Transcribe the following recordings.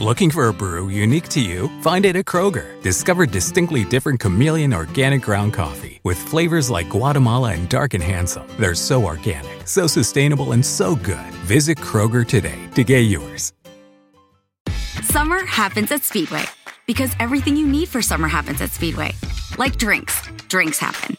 Looking for a brew unique to you? Find it at Kroger. Discover distinctly different chameleon organic ground coffee with flavors like Guatemala and Dark and Handsome. They're so organic, so sustainable, and so good. Visit Kroger today to get yours. Summer happens at Speedway because everything you need for summer happens at Speedway. Like drinks, drinks happen.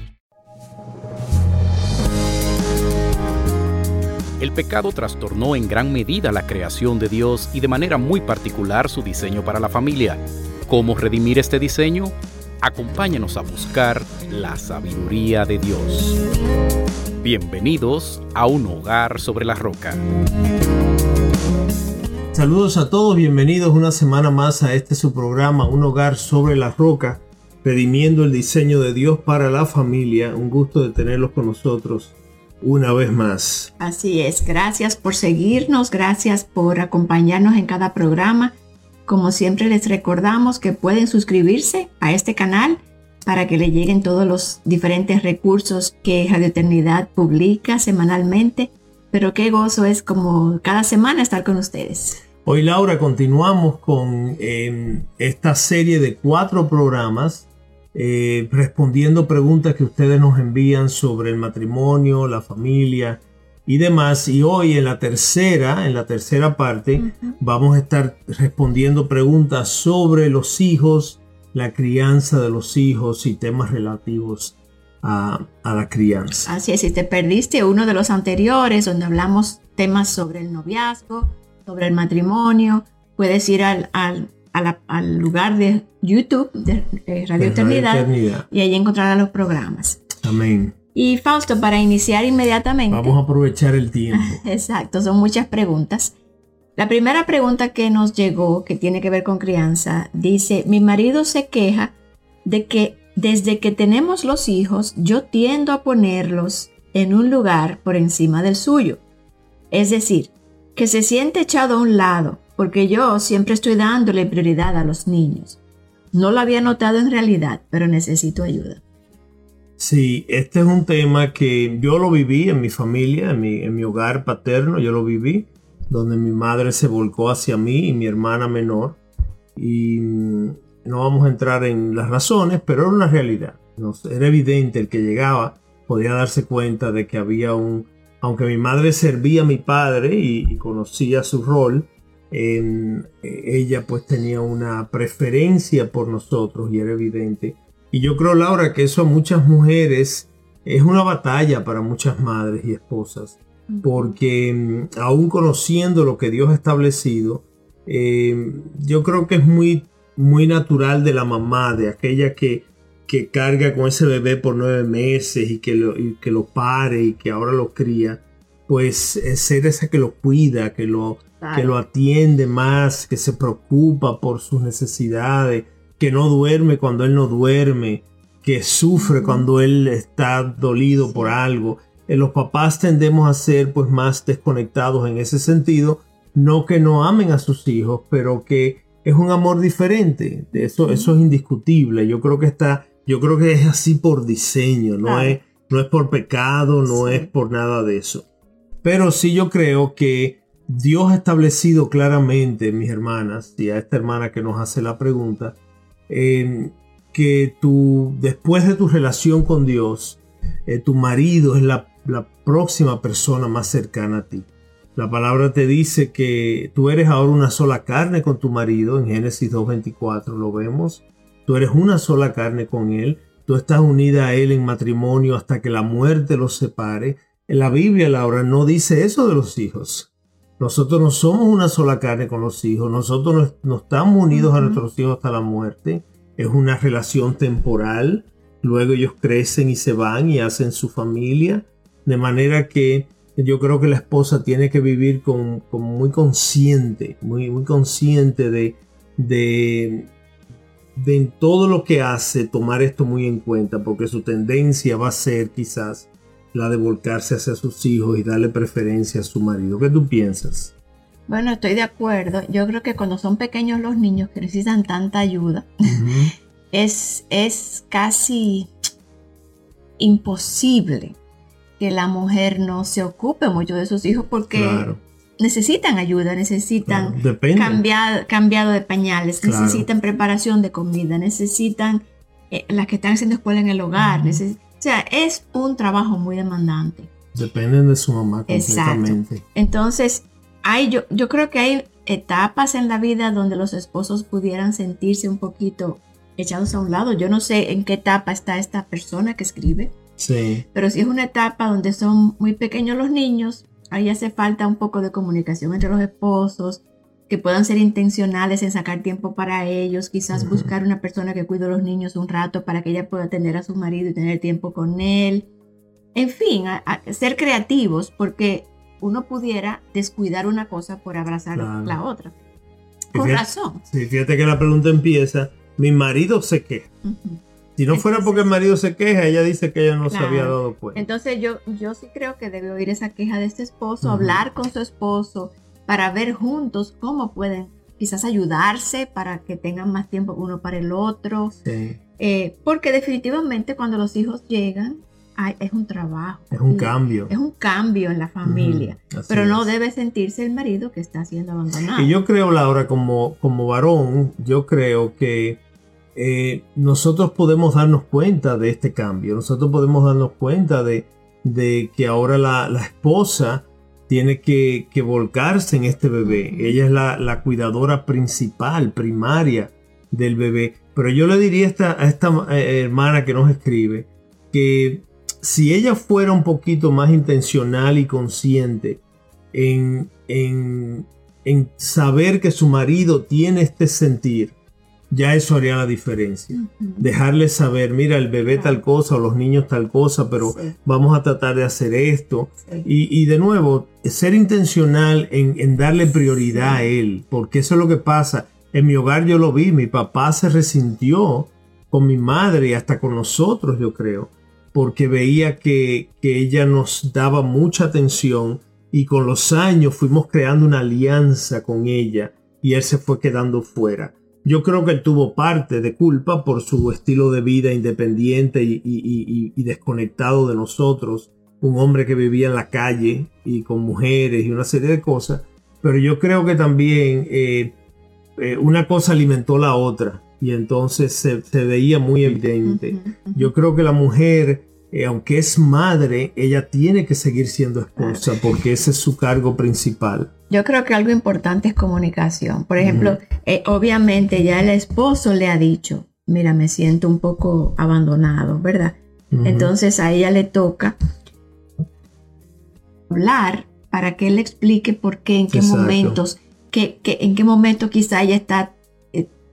El pecado trastornó en gran medida la creación de Dios y de manera muy particular su diseño para la familia. ¿Cómo redimir este diseño? Acompáñanos a buscar la sabiduría de Dios. Bienvenidos a un hogar sobre la roca. Saludos a todos, bienvenidos una semana más a este su programa, Un hogar sobre la roca, redimiendo el diseño de Dios para la familia. Un gusto de tenerlos con nosotros una vez más. Así es, gracias por seguirnos, gracias por acompañarnos en cada programa. Como siempre les recordamos que pueden suscribirse a este canal para que le lleguen todos los diferentes recursos que Radio Eternidad publica semanalmente. Pero qué gozo es como cada semana estar con ustedes. Hoy Laura continuamos con eh, esta serie de cuatro programas eh, respondiendo preguntas que ustedes nos envían sobre el matrimonio, la familia y demás. Y hoy en la tercera, en la tercera parte, vamos a estar respondiendo preguntas sobre los hijos, la crianza de los hijos y temas relativos a, a, la crianza. Así es, si te perdiste uno de los anteriores donde hablamos temas sobre el noviazgo, sobre el matrimonio, puedes ir al, al al lugar de YouTube de, Radio, Eternidad, y ahí encontrarán los programas. Amén. Y Fausto, para iniciar inmediatamente. Vamos a aprovechar el tiempo. Exacto, son muchas preguntas. La primera pregunta que nos llegó, que tiene que ver con crianza, dice, mi marido se queja de que desde que tenemos los hijos, yo tiendo a ponerlos en un lugar por encima del suyo. Es decir, que se siente echado a un lado porque yo siempre estoy dándole prioridad a los niños. No lo había notado en realidad, pero necesito ayuda. Sí, este es un tema que yo lo viví en mi familia, en mi, en mi hogar paterno, yo lo viví, donde mi madre se volcó hacia mí y mi hermana menor. Y mm, no vamos a entrar en las razones, pero era una realidad. Era evidente el que llegaba, podía darse cuenta de que había un, aunque mi madre servía a mi padre y conocía su rol, eh, ella pues tenía una preferencia por nosotros y era evidente. Y yo creo, Laura, que eso a muchas mujeres es una batalla para muchas madres y esposas, porque mm, aún conociendo lo que Dios ha establecido, eh, yo creo que es muy, muy natural de la mamá, de aquella que, que carga con ese bebé por nueve meses y que lo, y que lo pare y que ahora lo cría, pues ser esa que lo cuida, que lo, que lo atiende más, que se preocupa por sus necesidades, que no duerme cuando él no duerme, que sufre cuando él está dolido por algo. Eh, los papás tendemos a ser pues más desconectados en ese sentido, no que no amen a sus hijos, pero que es un amor diferente. Eso, eso es indiscutible. Yo creo que está, yo creo que es así por diseño, no, es, no es por pecado, no es por nada de eso. Pero sí yo creo que Dios ha establecido claramente, mis hermanas, y a esta hermana que nos hace la pregunta, que tú, después de tu relación con Dios, eh, tu marido es la, la próxima persona más cercana a ti. La palabra te dice que tú eres ahora una sola carne con tu marido, en Génesis 2.24 lo vemos. Tú eres una sola carne con él, tú estás unida a él en matrimonio hasta que la muerte los separe. En la Biblia, Laura, no dice eso de los hijos. Nosotros no somos una sola carne con los hijos, nosotros no, estamos unidos a nuestros hijos hasta la muerte. Es una relación temporal, luego ellos crecen y se van y hacen su familia, de manera que yo creo que la esposa tiene que vivir con, muy consciente, muy, muy consciente de, de, de en todo lo que hace tomar esto muy en cuenta, porque su tendencia va a ser quizás la de volcarse hacia sus hijos y darle preferencia a su marido. ¿Qué tú piensas? Bueno, estoy de acuerdo. Yo creo que cuando son pequeños los niños que necesitan tanta ayuda, es, es casi imposible que la mujer no se ocupe mucho de sus hijos porque necesitan ayuda, necesitan cambiado de pañales, necesitan preparación de comida, necesitan eh, las que están haciendo escuela en el hogar. O sea, es un trabajo muy demandante. Dependen de su mamá completamente. Entonces, hay, yo, yo creo que hay etapas en la vida donde los esposos pudieran sentirse un poquito echados a un lado. Yo no sé en qué etapa está esta persona que escribe. Sí. Pero si es una etapa donde son muy pequeños los niños, ahí hace falta un poco de comunicación entre los esposos, que puedan ser intencionales en sacar tiempo para ellos, quizás buscar una persona que cuide a los niños un rato para que ella pueda atender a su marido y tener tiempo con él. En fin, ser creativos, porque uno pudiera descuidar una cosa por abrazar la otra. Con razón. Sí, fíjate que la pregunta empieza, mi marido se queja. Si no fuera porque el marido se queja, ella dice que ella no se había dado cuenta. Entonces yo, yo sí creo que debe oír esa queja de este esposo, hablar con su esposo para ver juntos cómo pueden quizás ayudarse para que tengan más tiempo uno para el otro. Eh, porque definitivamente cuando los hijos llegan, es un trabajo. Es un cambio. Es un cambio en la familia. pero no debe sentirse el marido que está siendo abandonado. Y yo creo, Laura, como, como varón, yo creo que eh, nosotros podemos darnos cuenta de este cambio. Nosotros podemos darnos cuenta de, que ahora la, esposa tiene que, volcarse en este bebé. Ella es la, cuidadora principal, primaria del bebé. Pero yo le diría a esta, a esta eh, hermana que nos escribe que si ella fuera un poquito más intencional y consciente en, en, saber que su marido tiene este sentir, ya eso haría la diferencia. Dejarle saber, mira, el bebé tal cosa o los niños tal cosa, pero vamos a tratar de hacer esto. Y, de nuevo, ser intencional en, en darle prioridad a él, porque eso es lo que pasa. En mi hogar yo lo vi, mi papá se resintió con mi madre y hasta con nosotros, yo creo porque veía que, ella nos daba mucha atención y con los años fuimos creando una alianza con ella y él se fue quedando fuera. Yo creo que él tuvo parte de culpa por su estilo de vida independiente y, desconectado de nosotros, un hombre que vivía en la calle y con mujeres y una serie de cosas, pero yo creo que también eh, eh, una cosa alimentó la otra y entonces se, veía muy evidente. Yo creo que la mujer, eh, aunque es madre, ella tiene que seguir siendo esposa porque ese es su cargo principal. Yo creo que algo importante es comunicación. Por ejemplo, eh, obviamente ya el esposo le ha dicho, mira, me siento un poco abandonado, ¿verdad? Entonces a ella le toca hablar para que él explique por qué, en qué momentos, que, en qué momento quizá ella está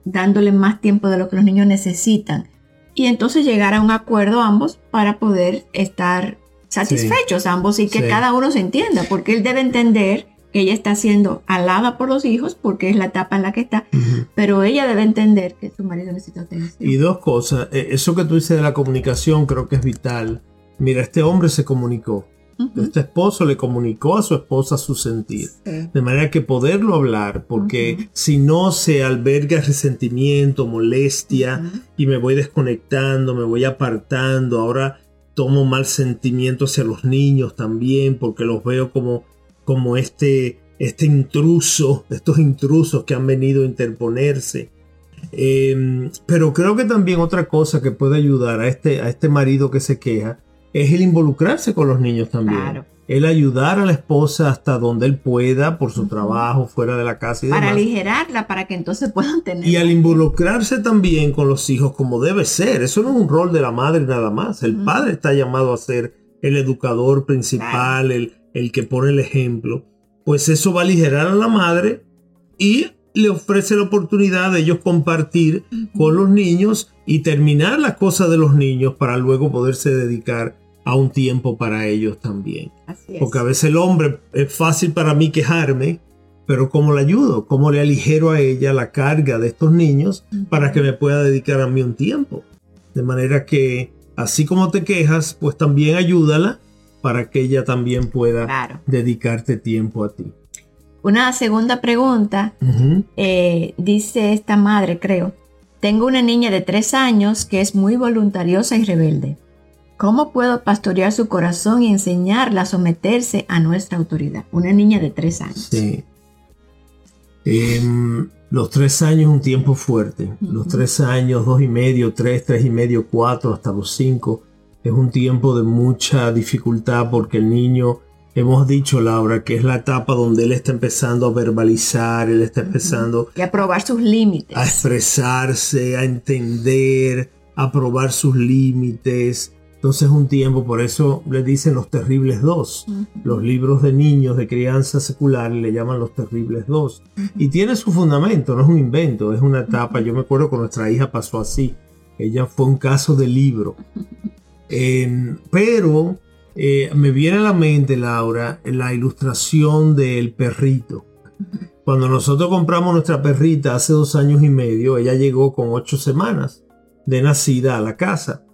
dándole más tiempo de lo que los niños necesitan. Y entonces llegar a un acuerdo ambos para poder estar satisfechos ambos y que cada uno se entienda, porque él debe entender ella está siendo alada por los hijos porque es la etapa en la que está, pero ella debe entender que su marido necesita atención. Y dos cosas, eh, eso que tú dices de la comunicación creo que es vital. Mira, este hombre se comunicó, este esposo le comunicó a su esposa su sentir. De manera que poderlo hablar, porque si no se alberga resentimiento, molestia, y me voy desconectando, me voy apartando, ahora tomo mal sentimiento hacia los niños también, porque los veo como, como este, este intruso, estos intrusos que han venido a interponerse. Em, pero creo que también otra cosa que puede ayudar a este, a este marido que se queja es el involucrarse con los niños también. El ayudar a la esposa hasta donde él pueda por su trabajo, fuera de la casa y Para aligerarla, para que entonces puedan tener. Y al involucrarse también con los hijos como debe ser. Eso no es un rol de la madre nada más. El padre está llamado a ser el educador principal, el, el que pone el ejemplo. Pues eso va a aligerar a la madre y le ofrece la oportunidad de ellos compartir con los niños y terminar las cosas de los niños para luego poderse dedicar a un tiempo para ellos también. Porque a veces el hombre es fácil para mí quejarme, pero ¿cómo le ayudo? ¿Cómo le aligero a ella la carga de estos niños para que me pueda dedicar a mí un tiempo? De manera que, así como te quejas, pues también ayúdala para que ella también pueda dedicarte tiempo a ti. Una segunda pregunta, eh, dice esta madre, creo, tengo una niña de tres años que es muy voluntariosa y rebelde. ¿Cómo puedo pastorear su corazón y enseñarla a someterse a nuestra autoridad? Una niña de tres años. Sí. Em, los tres años es un tiempo fuerte. Los tres años, dos y medio, tres, tres y medio, cuatro, hasta los cinco, es un tiempo de mucha dificultad porque el niño hemos dicho, Laura, que es la etapa donde él está empezando a verbalizar, él está empezando y a probar sus límites, a expresarse, a entender, a probar sus límites. Entonces es un tiempo, por eso le dicen los terribles dos. Los libros de niños de crianza secular le llaman los terribles dos. Y tiene su fundamento, no es un invento, es una etapa. Yo me acuerdo que nuestra hija pasó así. Ella fue un caso de libro. pero eh, me viene a la mente, Laura, la ilustración del perrito. Cuando nosotros compramos nuestra perrita hace dos años y medio, ella llegó con ocho semanas de nacida a la casa.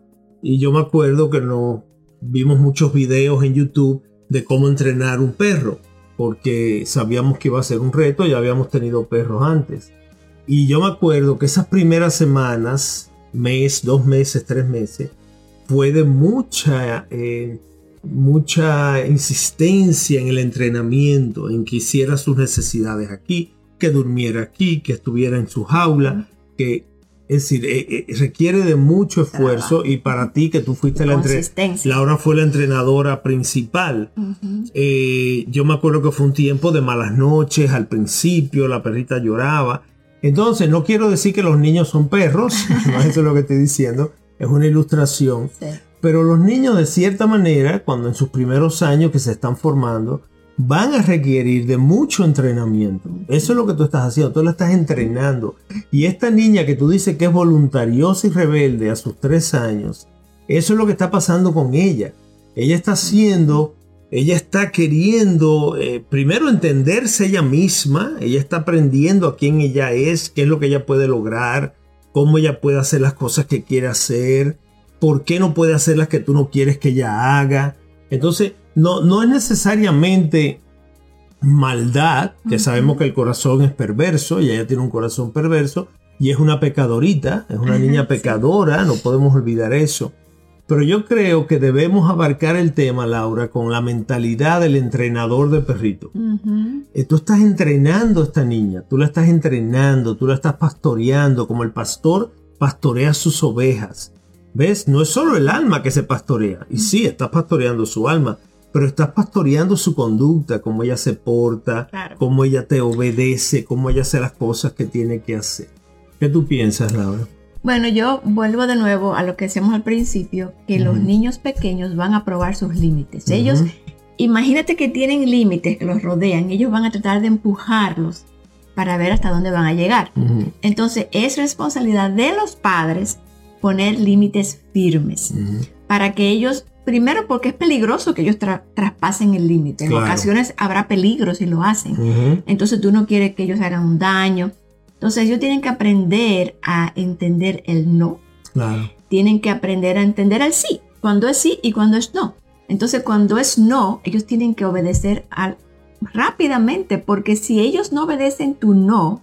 Y yo me acuerdo que no vimos muchos videos en YouTube de cómo entrenar un perro, porque sabíamos que iba a ser un reto, ya habíamos tenido perros antes. Y yo me acuerdo que esas primeras semanas, mes, dos meses, tres meses, fue de mucha eh, mucha insistencia en el entrenamiento, en que hiciera sus necesidades aquí, que durmiera aquí, que estuviera en su jaula, que es decir, eh, eh, requiere de mucho esfuerzo y para ti que tú fuiste la entrenadora, Laura fue la entrenadora principal. Eh, yo me acuerdo que fue un tiempo de malas noches al principio, la perrita lloraba. Entonces, no quiero decir que los niños son perros, no es eso lo que estoy diciendo, es una ilustración. Pero los niños de cierta manera, cuando en sus primeros años que se están formando, van a requerir de mucho entrenamiento. Eso es lo que tú estás haciendo, tú la estás entrenando. Y esta niña que tú dices que es voluntariosa y rebelde a sus tres años, eso es lo que está pasando con ella. Ella está haciendo, ella está queriendo eh, primero entenderse ella misma, ella está aprendiendo a quién ella es, qué es lo que ella puede lograr, cómo ella puede hacer las cosas que quiere hacer ¿Por qué no puede hacer las que tú no quieres que ella haga? Entonces, no, no es necesariamente maldad, que sabemos que el corazón es perverso y ella tiene un corazón perverso y es una pecadorita, es una niña pecadora, no podemos olvidar eso. Pero yo creo que debemos abarcar el tema, Laura, con la mentalidad del entrenador de perrito. Eh, tú estás entrenando a esta niña, tú la estás entrenando, tú la estás pastoreando, como el pastor pastorea sus ovejas. ¿Ves? No es solo el alma que se pastorea. Y sí, estás pastoreando su alma, pero estás pastoreando su conducta, cómo ella se porta, cómo ella te obedece, cómo ella hace las cosas que tiene que hacer. ¿Qué tú piensas, Laura? Bueno, yo vuelvo de nuevo a lo que decíamos al principio, que los niños pequeños van a probar sus límites. Ellos, imagínate que tienen límites que los rodean, ellos van a tratar de empujarlos para ver hasta dónde van a llegar. Entonces es responsabilidad de los padres poner límites firmes para que ellos, primero porque es peligroso que ellos traspasen el límite. En ocasiones habrá peligro si lo hacen. Entonces tú no quieres que ellos hagan un daño. Entonces ellos tienen que aprender a entender el no. Tienen que aprender a entender el sí, cuando es sí y cuando es no. Entonces cuando es no, ellos tienen que obedecer al, rápidamente, porque si ellos no obedecen tu no,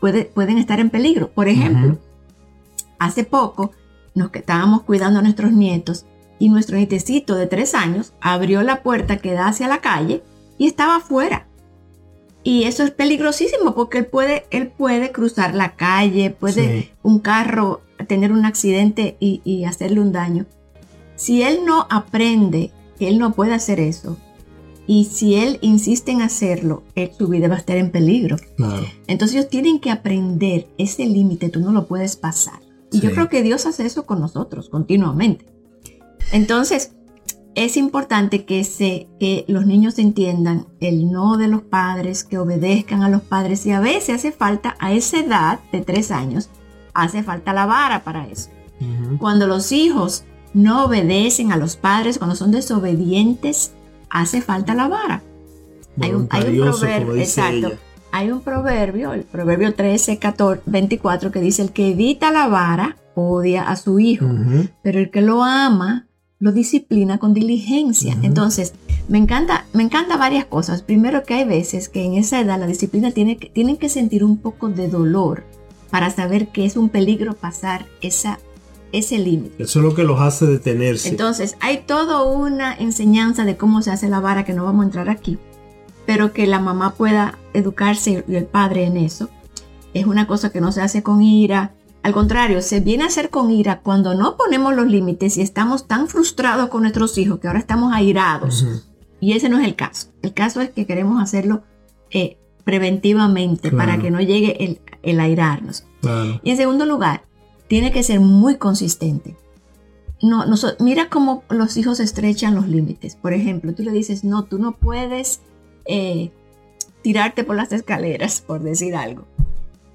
puede, pueden estar en peligro. Por ejemplo, hace poco nos estábamos cuidando a nuestros nietos y nuestro nietecito de tres años abrió la puerta que da hacia la calle y estaba afuera. Y eso es peligrosísimo porque él puede, él puede cruzar la calle, puede un carro tener un accidente y, hacerle un daño. Si él no aprende que él no puede hacer eso, y si él insiste en hacerlo, su vida va a estar en peligro. Entonces ellos tienen que aprender ese límite, tú no lo puedes pasar. Y yo creo que Dios hace eso con nosotros continuamente. Entonces, es importante que, se, que los niños entiendan el no de los padres, que obedezcan a los padres y a veces hace falta a esa edad de tres años, hace falta la vara para eso. Cuando los hijos no obedecen a los padres, cuando son desobedientes, hace falta la vara. Hay un, proverbio, exacto. hay un proverbio, el proverbio 13, 14, 24, que dice, el que evita la vara odia a su hijo, pero el que lo ama lo disciplina con diligencia. Entonces, me encanta, me encanta varias cosas. Primero que hay veces que en esa edad la disciplina tiene que, tienen que sentir un poco de dolor para saber que es un peligro pasar esa, ese límite. Eso es lo que los hace detenerse. Entonces, hay toda una enseñanza de cómo se hace la vara que no vamos a entrar aquí pero que la mamá pueda educarse y el padre en eso. Es una cosa que no se hace con ira. Al contrario, se viene a hacer con ira cuando no ponemos los límites y estamos tan frustrados con nuestros hijos que ahora estamos airados. Y ese no es el caso. El caso es que queremos hacerlo eh, preventivamente para que no llegue el, el airarnos. Y en segundo lugar, tiene que ser muy consistente. No, mira cómo los hijos estrechan los límites. Por ejemplo, tú le dices, no, tú no puedes eh, tirarte por las escaleras, por decir algo.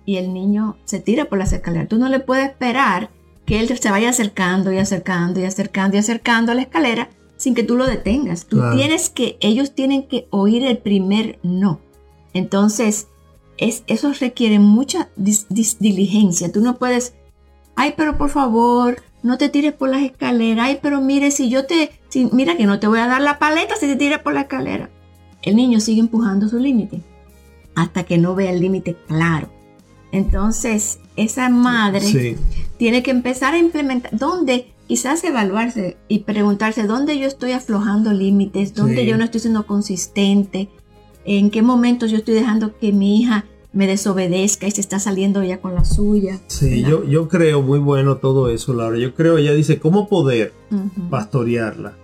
Y el niño se tira por las escaleras. Tú no le puedes esperar que él se vaya acercando y acercando y acercando y acercando a la escalera sin que tú lo detengas. Tú tienes que, ellos tienen que oír el primer no. Entonces, es, eso requiere mucha diligencia. Tú no puedes, ay, pero por favor, no te tires por las escaleras. Ay, pero mire, si yo te, si, mira que no te voy a dar la paleta si te tiras por la escalera el niño sigue empujando su límite hasta que no vea el límite claro. Entonces, esa madre tiene que empezar a implementar, ¿dónde? Quizás evaluarse y preguntarse dónde yo estoy aflojando límites, dónde yo no estoy siendo consistente, en qué momentos yo estoy dejando que mi hija me desobedezca y se está saliendo ya con la suya. Sí, yo, yo creo muy bueno todo eso, Laura. Yo creo, ella dice, ¿cómo poder pastorearla?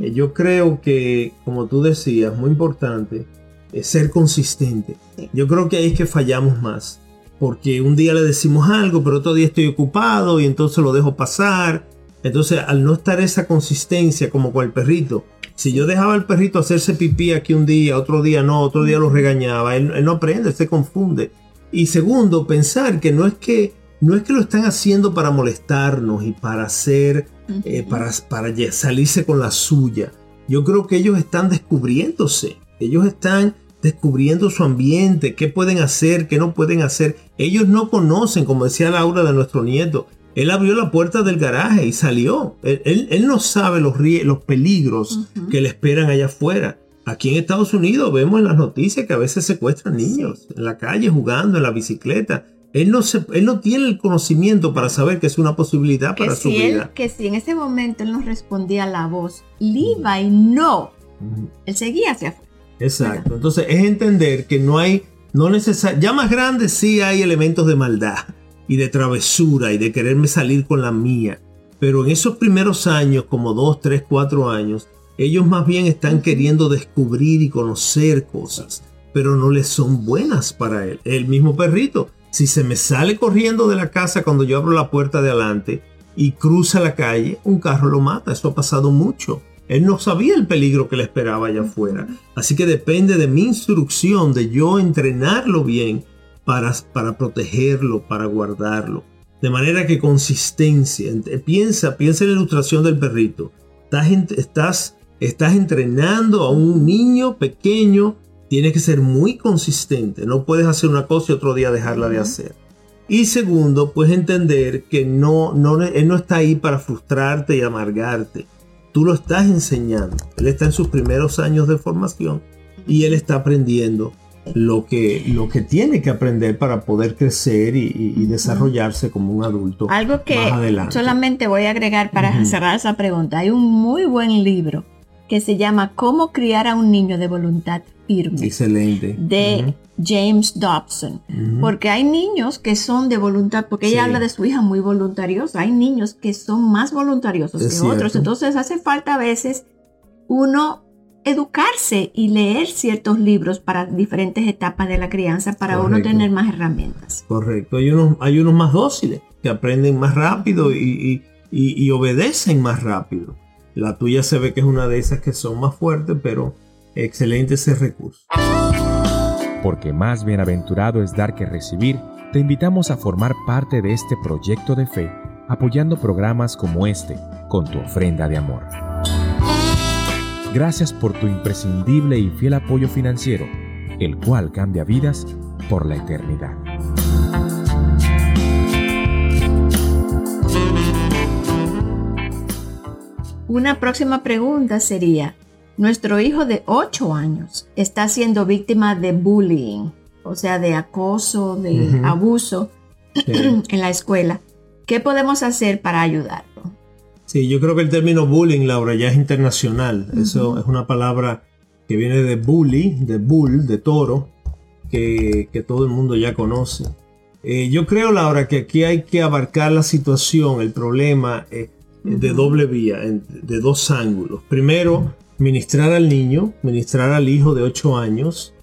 Eh, yo creo que, como tú decías, muy importante, es ser consistente. Yo creo que ahí es que fallamos más. Porque un día le decimos algo, pero otro día estoy ocupado y entonces lo dejo pasar. Entonces, al no estar esa consistencia como con el perrito, si yo dejaba al perrito hacerse pipí aquí un día, otro día no, otro día lo regañaba, él, no aprende, se confunde. Y segundo, pensar que no es que no es que lo están haciendo para molestarnos y para hacer, eh, para, para salirse con la suya. Yo creo que ellos están descubriéndose, ellos están descubriendo su ambiente, qué pueden hacer, qué no pueden hacer. Ellos no conocen, como decía Laura de nuestro nieto, él abrió la puerta del garaje y salió. Él, no sabe los, los peligros que le esperan allá afuera. Aquí en Estados Unidos vemos en las noticias que a veces secuestran niños en la calle jugando en la bicicleta. Él no, se, él no tiene el conocimiento para saber que es una posibilidad para su vida. que si en ese momento él no respondía a la voz, Levi no, él seguía hacia afuera. Exacto. Entonces es entender que no hay, no necesario, ya más grande sí hay elementos de maldad y de travesura y de quererme salir con la mía. Pero en esos primeros años, como dos, tres, cuatro años, ellos más bien están queriendo descubrir y conocer cosas, pero no les son buenas para él. El mismo perrito, si se me sale corriendo de la casa cuando yo abro la puerta de adelante y cruza la calle, un carro lo mata. Eso ha pasado mucho. Él no sabía el peligro que le esperaba allá afuera. Así que depende de mi instrucción, de yo entrenarlo bien para, para protegerlo, para guardarlo. De manera que consistencia. Piensa, piensa en la ilustración del perrito. Estás, estás, estás entrenando a un niño pequeño. Tienes que ser muy consistente. No puedes hacer una cosa y otro día dejarla de hacer. Y segundo, puedes entender que no, no, él no está ahí para frustrarte y amargarte. Tú lo estás enseñando. Él está en sus primeros años de formación y él está aprendiendo lo que, lo que tiene que aprender para poder crecer y, desarrollarse como un adulto. Algo que solamente voy a agregar para cerrar esa pregunta. Hay un muy buen libro que se llama Cómo criar a un niño de voluntad firme. Excelente. De James Dobson. Porque hay niños que son de voluntad, porque ella habla de su hija muy voluntariosa. Hay niños que son más voluntariosos que otros. Entonces hace falta a veces uno educarse y leer ciertos libros para diferentes etapas de la crianza para uno tener más herramientas. Correcto. Hay unos, hay unos más dóciles que aprenden más rápido y, y, obedecen más rápido. La tuya se ve que es una de esas que son más fuertes, pero excelente ese recurso. Porque más bienaventurado es dar que recibir, te invitamos a formar parte de este proyecto de fe apoyando programas como este con tu ofrenda de amor. Gracias por tu imprescindible y fiel apoyo financiero, el cual cambia vidas por la eternidad. Una próxima pregunta sería, nuestro hijo de 8 años está siendo víctima de bullying, o sea, de acoso, de abuso en la escuela. ¿Qué podemos hacer para ayudarlo? Sí, yo creo que el término bullying, Laura, ya es internacional. Eso es una palabra que viene de bully, de bull, de toro, que, todo el mundo ya conoce. Eh, yo creo, Laura, que aquí hay que abarcar la situación, el problema, eh, de doble vía, de dos ángulos. Primero, ministrar al niño, ministrar al hijo de 8 años.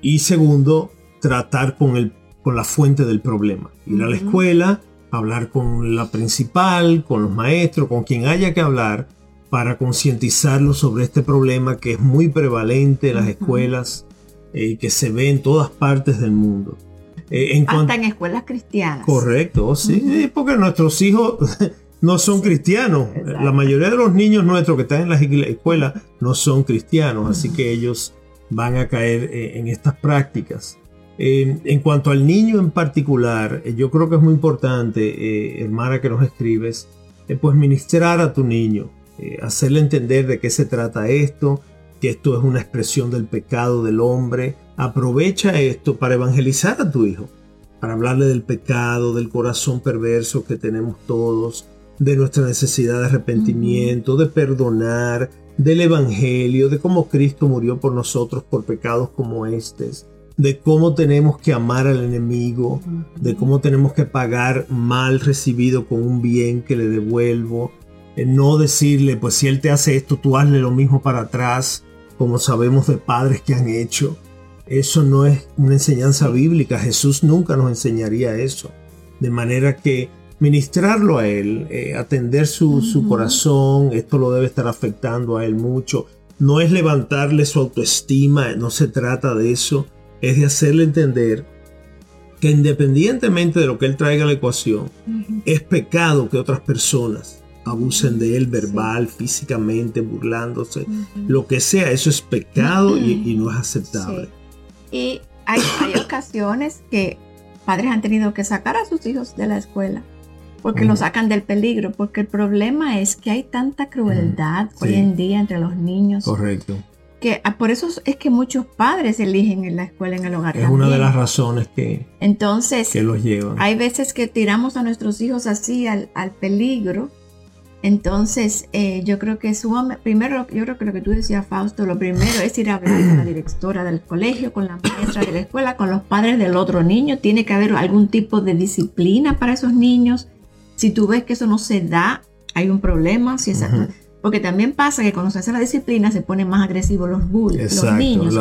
Y segundo, tratar con, el, con la fuente del problema. Ir a la escuela, hablar con la principal, con los maestros, con quien haya que hablar para concientizarlo sobre este problema que es muy prevalente en las escuelas y eh, que se ve en todas partes del mundo. Eh, Hasta en escuelas cristianas. Correcto, sí, porque nuestros hijos no son cristianos. La mayoría de los niños nuestros que están en las escuelas no son cristianos, así que ellos van a caer eh, en estas prácticas. Eh, en cuanto al niño en particular, eh, yo creo que es muy importante, hermana que nos escribes, pues ministrar a tu niño, hacerle entender de qué se trata esto, que esto es una expresión del pecado del hombre. Aprovecha esto para evangelizar a tu hijo, para hablarle del pecado, del corazón perverso que tenemos todos, de nuestra necesidad de arrepentimiento, de perdonar, del Evangelio, de cómo Cristo murió por nosotros por pecados como estos, de cómo tenemos que amar al enemigo, de cómo tenemos que pagar mal recibido con un bien que le devuelvo, no decirle, pues si él te hace esto, tú hazle lo mismo para atrás, como sabemos de padres que han hecho. Eso no es una enseñanza bíblica, Jesús nunca nos enseñaría eso. De manera que ministrarlo a él, eh, atender su, corazón, esto lo debe estar afectando a él mucho. No es levantarle su autoestima, no se trata de eso, es de hacerle entender que independientemente de lo que él traiga a la ecuación, es pecado que otras personas abusen de él verbal, físicamente, burlándose, lo que sea, eso es pecado y, no es aceptable. Y hay, hay ocasiones que padres han tenido que sacar a sus hijos de la escuela porque lo sacan del peligro, porque el problema es que hay tanta crueldad hoy en día entre los niños. Correcto. Que ah, por eso es que muchos padres eligen en la escuela, en el hogar. Es una de las razones que, Entonces, que los llevan. Hay veces que tiramos a nuestros hijos así al, peligro. Entonces, eh, yo creo que sumamente, primero, yo creo que lo que tú decías, Fausto, lo primero es ir a hablar con la directora del colegio, con la maestra de la escuela, con los padres del otro niño. Tiene que haber algún tipo de disciplina para esos niños si tú ves que eso no se da, hay un problema. Si Porque también pasa que cuando se hace la disciplina se ponen más agresivos los bullies, los niños.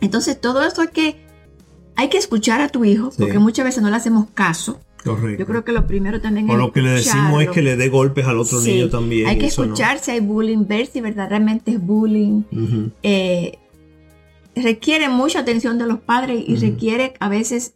Entonces todo esto hay que, hay que escuchar a tu hijo, porque muchas veces no le hacemos caso. Correcto. Yo creo que lo primero también es. O lo que le decimos es que le dé golpes al otro niño también. Hay que escuchar si hay bullying, ver si verdaderamente es bullying. Eh, requiere mucha atención de los padres y requiere a veces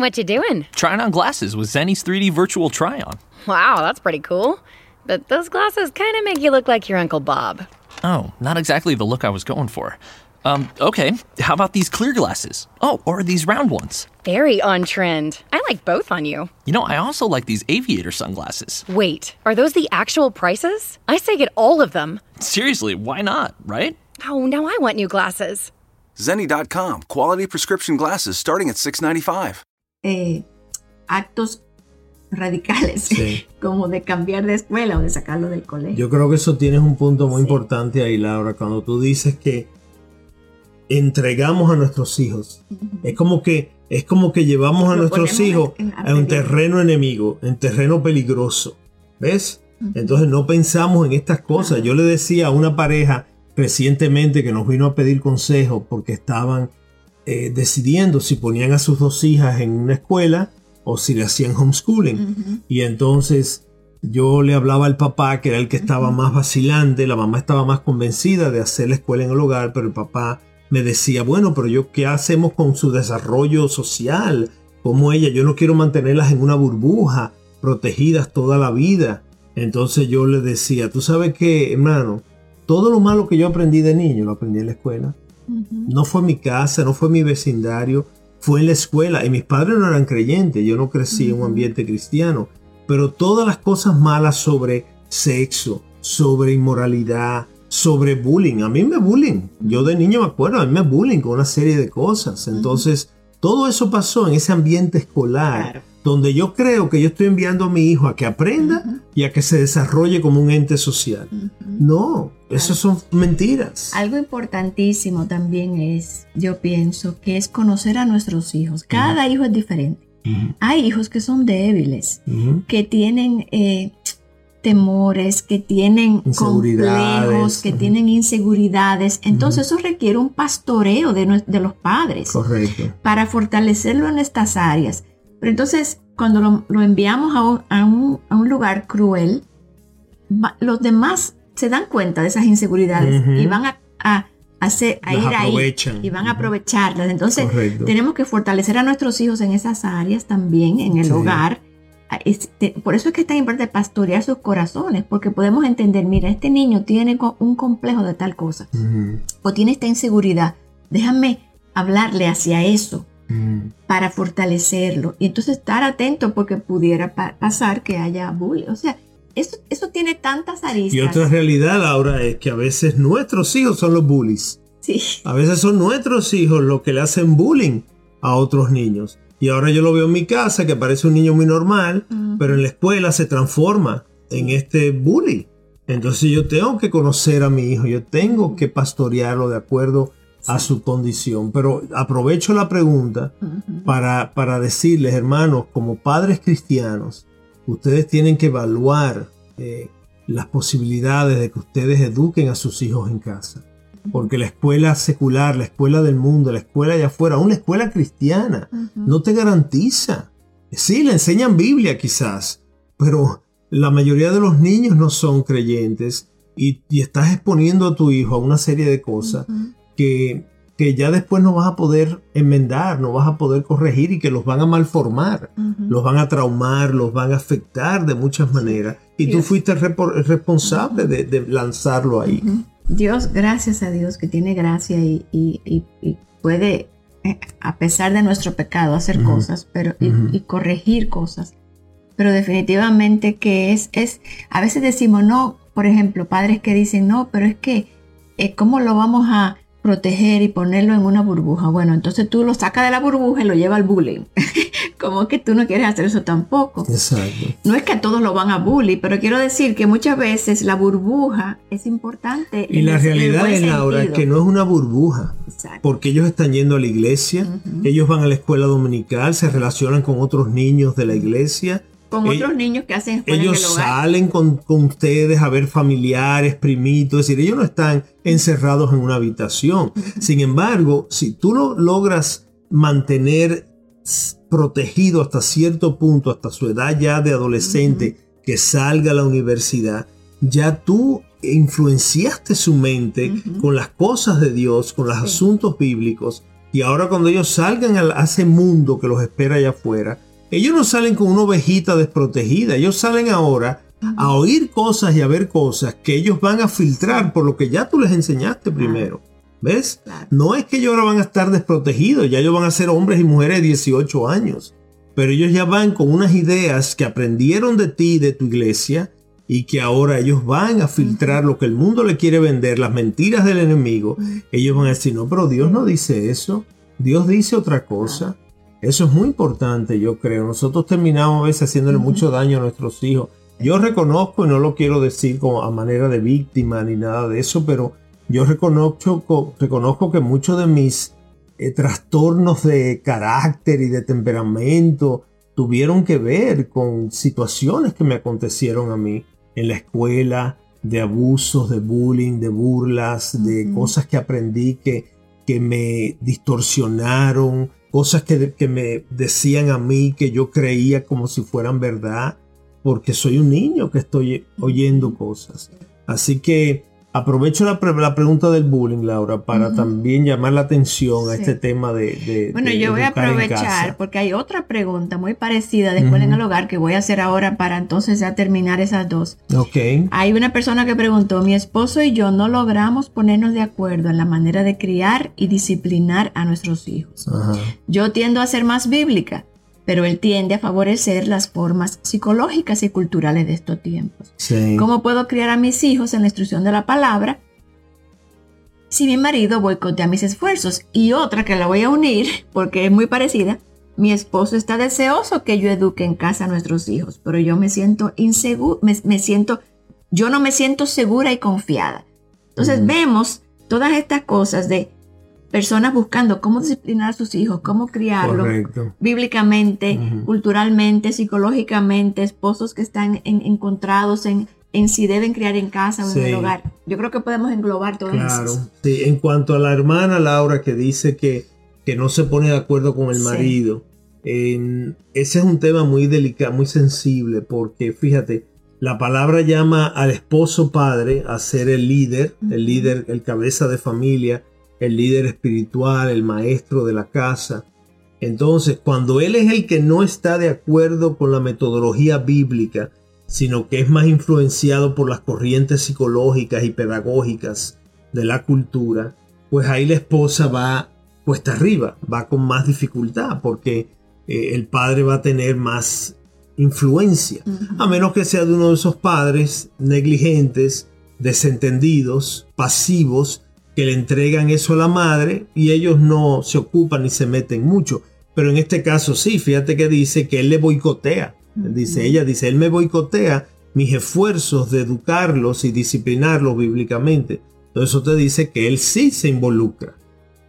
What you doing? Trying on glasses with Zenny's 3D virtual try-on. Wow, that's pretty cool. But those glasses kind of make you look like your Uncle Bob. Oh, not exactly the look I was going for. Um, okay, how about these clear glasses? Oh, or these round ones? Very on trend. I like both on you. You know, I also like these aviator sunglasses. Wait, are those the actual prices? I say get all of them. Seriously, why not, right? Oh, now I want new glasses. Zenny.com, quality prescription glasses starting at 695. Eh, actos radicales, como de cambiar de escuela o de sacarlo del colegio. Yo creo que eso tienes un punto muy importante ahí, Laura, cuando tú dices que entregamos a nuestros hijos. Es como que es como que llevamos a nuestros hijos a un terreno enemigo, en terreno peligroso. ¿Ves? Entonces no pensamos en estas cosas. Yo le decía a una pareja recientemente que nos vino a pedir consejo porque estaban eh, decidiendo si ponían a sus dos hijas en una escuela o si le hacían homeschooling. Y entonces yo le hablaba al papá, que era el que estaba más vacilante, la mamá estaba más convencida de hacer la escuela en el hogar, pero el papá me decía, bueno, pero yo, ¿qué hacemos con su desarrollo social? Como ella, yo no quiero mantenerlas en una burbuja, protegidas toda la vida. Entonces yo le decía, tú sabes qué, hermano, todo lo malo que yo aprendí de niño lo aprendí en la escuela. No fue mi casa, no fue mi vecindario, fue en la escuela y mis padres no eran creyentes, yo no crecí en un ambiente cristiano, pero todas las cosas malas sobre sexo, sobre inmoralidad, sobre bullying, a mí me bullying, yo de niño me acuerdo, a mí me bullying con una serie de cosas, entonces todo eso pasó en ese ambiente escolar donde yo creo que yo estoy enviando a mi hijo a que aprenda y a que se desarrolle como un ente social. No, eso son mentiras. Algo importantísimo también es, yo pienso, que es conocer a nuestros hijos. Cada hijo es diferente. Hay hijos que son débiles, que tienen eh, temores, que tienen complejos, que tienen inseguridades. Entonces eso requiere un pastoreo de, de los padres. Correcto. Para fortalecerlo en estas áreas. Pero entonces, cuando lo, enviamos a un, lugar cruel, los demás se dan cuenta de esas inseguridades y van a, hacer, a ir ahí y van a aprovecharlas. Entonces, tenemos que fortalecer a nuestros hijos en esas áreas también, en el hogar. Este, por eso es que es tan importante pastorear sus corazones, porque podemos entender, mira, este niño tiene un complejo de tal cosa, o tiene esta inseguridad, déjame hablarle hacia eso, para fortalecerlo. Y entonces estar atento porque pudiera pasar que haya bullying. O sea, eso, eso tiene tantas aristas. Y otra realidad, Laura, es que a veces nuestros hijos son los bullies. Sí. A veces son nuestros hijos los que le hacen bullying a otros niños. Y ahora yo lo veo en mi casa, que parece un niño muy normal, pero en la escuela se transforma en este bully. Entonces yo tengo que conocer a mi hijo, yo tengo que pastorearlo de acuerdo a su condición. Pero aprovecho la pregunta para, para decirles, hermanos, como padres cristianos, ustedes tienen que evaluar eh, las posibilidades de que ustedes eduquen a sus hijos en casa. Porque la escuela secular, la escuela del mundo, la escuela allá afuera, una escuela cristiana, no te garantiza. Sí, le enseñan Biblia quizás, pero la mayoría de los niños no son creyentes y, estás exponiendo a tu hijo a una serie de cosas que, ya después no vas a poder enmendar, no vas a poder corregir y que los van a malformar, los van a traumar, los van a afectar de muchas maneras. Y tú fuiste el, responsable de, lanzarlo ahí. Dios, gracias a Dios que tiene gracia y, puede, eh, a pesar de nuestro pecado, hacer cosas pero, y, corregir cosas. Pero definitivamente que es, es, a veces decimos, no, por ejemplo, padres que dicen, no, pero es que, eh, ¿cómo lo vamos a, proteger y ponerlo en una burbuja. Bueno, entonces tú lo sacas de la burbuja y lo llevas al bullying. Como que tú no quieres hacer eso tampoco. Exacto. No es que a todos lo van a bully, pero quiero decir que muchas veces la burbuja es importante. Y la realidad es, Laura, que no es una burbuja. Exacto. Porque ellos están yendo a la iglesia, ellos van a la escuela dominical, se relacionan con otros niños de la iglesia con otros niños que hacen Ellos salen con, ustedes a ver familiares, primitos, es decir, ellos no están encerrados en una habitación. Sin embargo, si tú lo logras mantener protegido hasta cierto punto, hasta su edad ya de adolescente, que salga a la universidad, ya tú influenciaste su mente con las cosas de Dios, con los asuntos bíblicos, y ahora cuando ellos salgan a ese mundo que los espera allá afuera, ellos no salen con una ovejita desprotegida, ellos salen ahora a oír cosas y a ver cosas que ellos van a filtrar por lo que ya tú les enseñaste primero. ¿Ves? No es que ellos ahora van a estar desprotegidos, ya ellos van a ser hombres y mujeres de 18 años, pero ellos ya van con unas ideas que aprendieron de ti, de tu iglesia, y que ahora ellos van a filtrar lo que el mundo le quiere vender, las mentiras del enemigo. Ellos van a decir, no, pero Dios no dice eso, Dios dice otra cosa. Eso es muy importante, yo creo. Nosotros terminamos a veces haciéndole mucho daño a nuestros hijos. Yo reconozco, y no lo quiero decir como a manera de víctima ni nada de eso, pero yo reconozco, reconozco que muchos de mis eh, trastornos de carácter y de temperamento tuvieron que ver con situaciones que me acontecieron a mí en la escuela, de abusos, de bullying, de burlas, de cosas que aprendí que, que me distorsionaron, cosas que, me decían a mí que yo creía como si fueran verdad, porque soy un niño que estoy oyendo cosas. Así que Aprovecho la, pre- la pregunta del bullying, Laura, para también llamar la atención a este tema de... de- Bueno, de yo voy a aprovechar porque hay otra pregunta muy parecida de escuela en el hogar que voy a hacer ahora para entonces ya terminar esas dos. Ok. Hay una persona que preguntó, mi esposo y yo no logramos ponernos de acuerdo en la manera de criar y disciplinar a nuestros hijos. Ajá. Yo tiendo a ser más bíblica, pero él tiende a favorecer las formas psicológicas y culturales de estos tiempos. Sí. ¿Cómo puedo criar a mis hijos en la instrucción de la palabra si mi marido boicotea mis esfuerzos? Y otra que la voy a unir porque es muy parecida. Mi esposo está deseoso que yo eduque en casa a nuestros hijos, pero yo me siento inseguro, me, me siento, yo no me siento segura y confiada. Entonces vemos todas estas cosas de personas buscando cómo disciplinar a sus hijos, cómo criarlos Correcto. bíblicamente, culturalmente, psicológicamente, esposos que están en- encontrados en, en si deben criar en casa o en el hogar. Yo creo que podemos englobar todo eso. Claro. Sí, en cuanto a la hermana Laura que dice que, que no se pone de acuerdo con el Sí. marido, eh, ese es un tema muy delicado, muy sensible, porque fíjate, la palabra llama al esposo padre a ser el líder, el líder, el cabeza de familia, el líder espiritual, el maestro de la casa. Entonces, cuando él es el que no está de acuerdo con la metodología bíblica, sino que es más influenciado por las corrientes psicológicas y pedagógicas de la cultura, pues ahí la esposa va cuesta arriba, va con más dificultad, porque eh, el padre va a tener más influencia, a menos que sea de uno de esos padres negligentes, desentendidos, pasivos, que le entregan eso a la madre y ellos no se ocupan ni se meten mucho. Pero en este caso sí, fíjate que dice que él le boicotea. Dice ella, dice, él me boicotea mis esfuerzos de educarlos y disciplinarlos bíblicamente. Entonces eso te dice que él sí se involucra.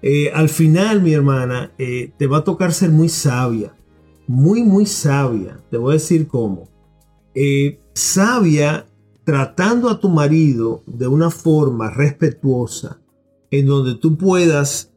Eh, al final, mi hermana, eh, te va a tocar ser muy sabia. Muy, muy sabia. Te voy a decir cómo. Eh, sabia tratando a tu marido de una forma respetuosa, en donde tú puedas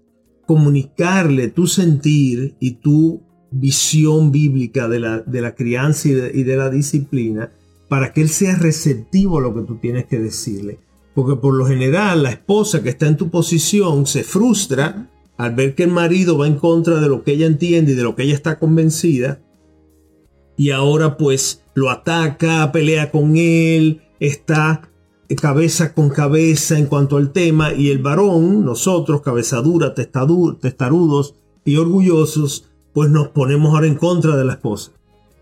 comunicarle tu sentir y tu visión bíblica de la, de la crianza y de, y de la disciplina, para que él sea receptivo a lo que tú tienes que decirle. Porque por lo general la esposa que está en tu posición se frustra al ver que el marido va en contra de lo que ella entiende y de lo que ella está convencida. Y ahora pues lo ataca, pelea con él, está cabeza con cabeza en cuanto al tema. Y el varón, nosotros, cabeza dura, testadu- testarudos y orgullosos, pues nos ponemos ahora en contra de la esposa.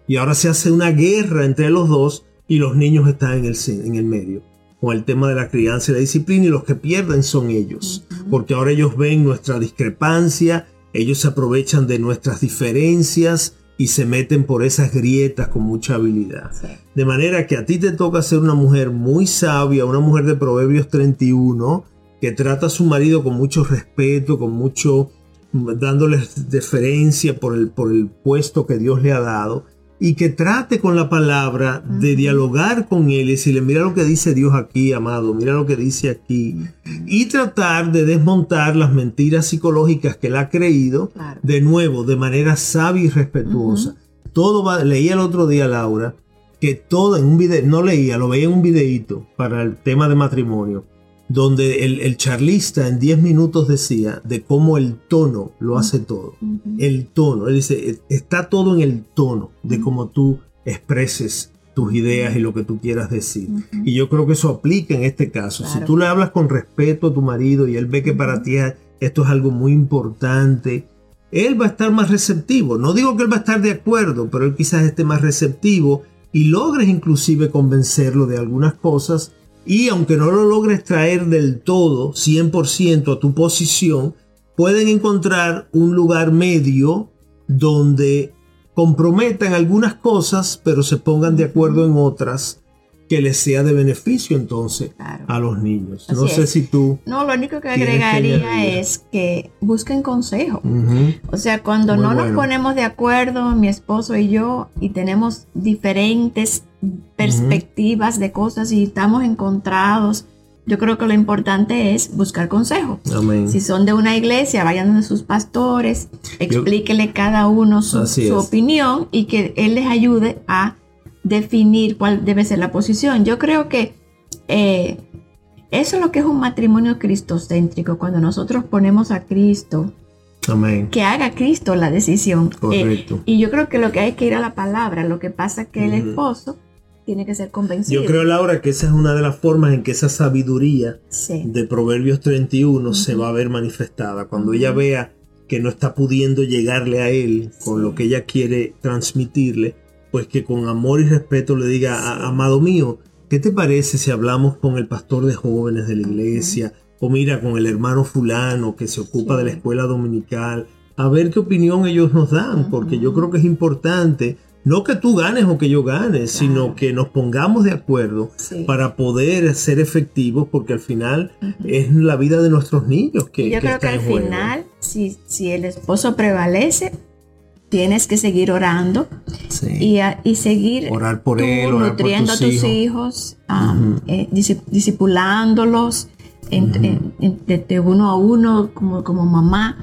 Y ahora se hace una guerra entre los dos y los niños están en el, en el medio con el tema de la crianza y la disciplina y los que pierden son ellos, porque ahora ellos ven nuestra discrepancia, ellos se aprovechan de nuestras diferencias y se meten por esas grietas con mucha habilidad. De manera que a ti te toca ser una mujer muy sabia, una mujer de Proverbios 31, que trata a su marido con mucho respeto, con mucho dándoles deferencia por el, por el puesto que Dios le ha dado y que trate con la palabra de dialogar con él y decirle, mira lo que dice Dios aquí, amado, mira lo que dice aquí. Y tratar de desmontar las mentiras psicológicas que él ha creído, Claro. de nuevo, de manera sabia y respetuosa. Todo va, leía el otro día, Laura, que todo en un video, no leía, lo veía en un videíto para el tema de matrimonio, donde el, el charlista en 10 minutos decía de cómo el tono lo hace todo. El tono, él dice, "E- está todo en el tono de cómo tú expreses tus ideas y lo que tú quieras decir. Y yo creo que eso aplica en este caso. Si tú le hablas con respeto a tu marido y él ve que para ti esto es algo muy importante, él va a estar más receptivo. No digo que él va a estar de acuerdo, pero él quizás esté más receptivo y logres inclusive convencerlo de algunas cosas y aunque no lo logres traer del todo 100% a tu posición, pueden encontrar un lugar medio donde comprometan algunas cosas, pero se pongan de acuerdo en otras que les sea de beneficio entonces Claro. a los niños. Así no sé es. si tú... No, lo único que que agregaría añadir. es que busquen consejo. Ujú. O sea, cuando Muy no nos bueno. ponemos de acuerdo, mi esposo y yo, y tenemos diferentes perspectivas de cosas y estamos encontrados, yo creo que lo importante es buscar consejo. Amén. Si son de una iglesia, vayan donde sus pastores, explíquele cada uno su, opinión y que él les ayude a definir cuál debe ser la posición. Yo creo que eh, Eso es lo que es un matrimonio cristocéntrico, cuando nosotros ponemos a Cristo, Amén. que haga Cristo la decisión. Eh, Correcto. y yo creo que lo que hay que ir a la palabra, lo que pasa es que el esposo tiene que ser convencido. Yo creo, Laura, que esa es una de las formas en que esa sabiduría Sí. de Proverbios 31 se va a ver manifestada. Cuando ella vea que no está pudiendo llegarle a él con lo que ella quiere transmitirle, pues que con amor y respeto le diga, "A- amado mío, ¿qué te parece si hablamos con el pastor de jóvenes de la iglesia? O mira, con el hermano fulano que se ocupa de la escuela dominical, a ver qué opinión ellos nos dan, porque yo creo que es importante, no que tú ganes o que yo gane, sino que nos pongamos de acuerdo Sí. para poder ser efectivos, porque al final es la vida de nuestros niños que, yo que creo que al juego. final, si, si el esposo prevalece, tienes que seguir orando Sí. y, a- y seguir Orar por tú él, orar por nutriendo tus a tus hijos. hijos, am, eh, disi- discipulándolos en- en- en- de, de uno a uno como, como mamá.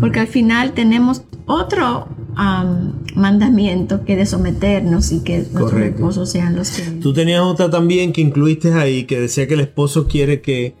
Porque al final tenemos otro am, mandamiento que de someternos y que nuestros Correcto. esposos sean los que... Tú tenías otra también que incluiste ahí, que decía que el esposo quiere que...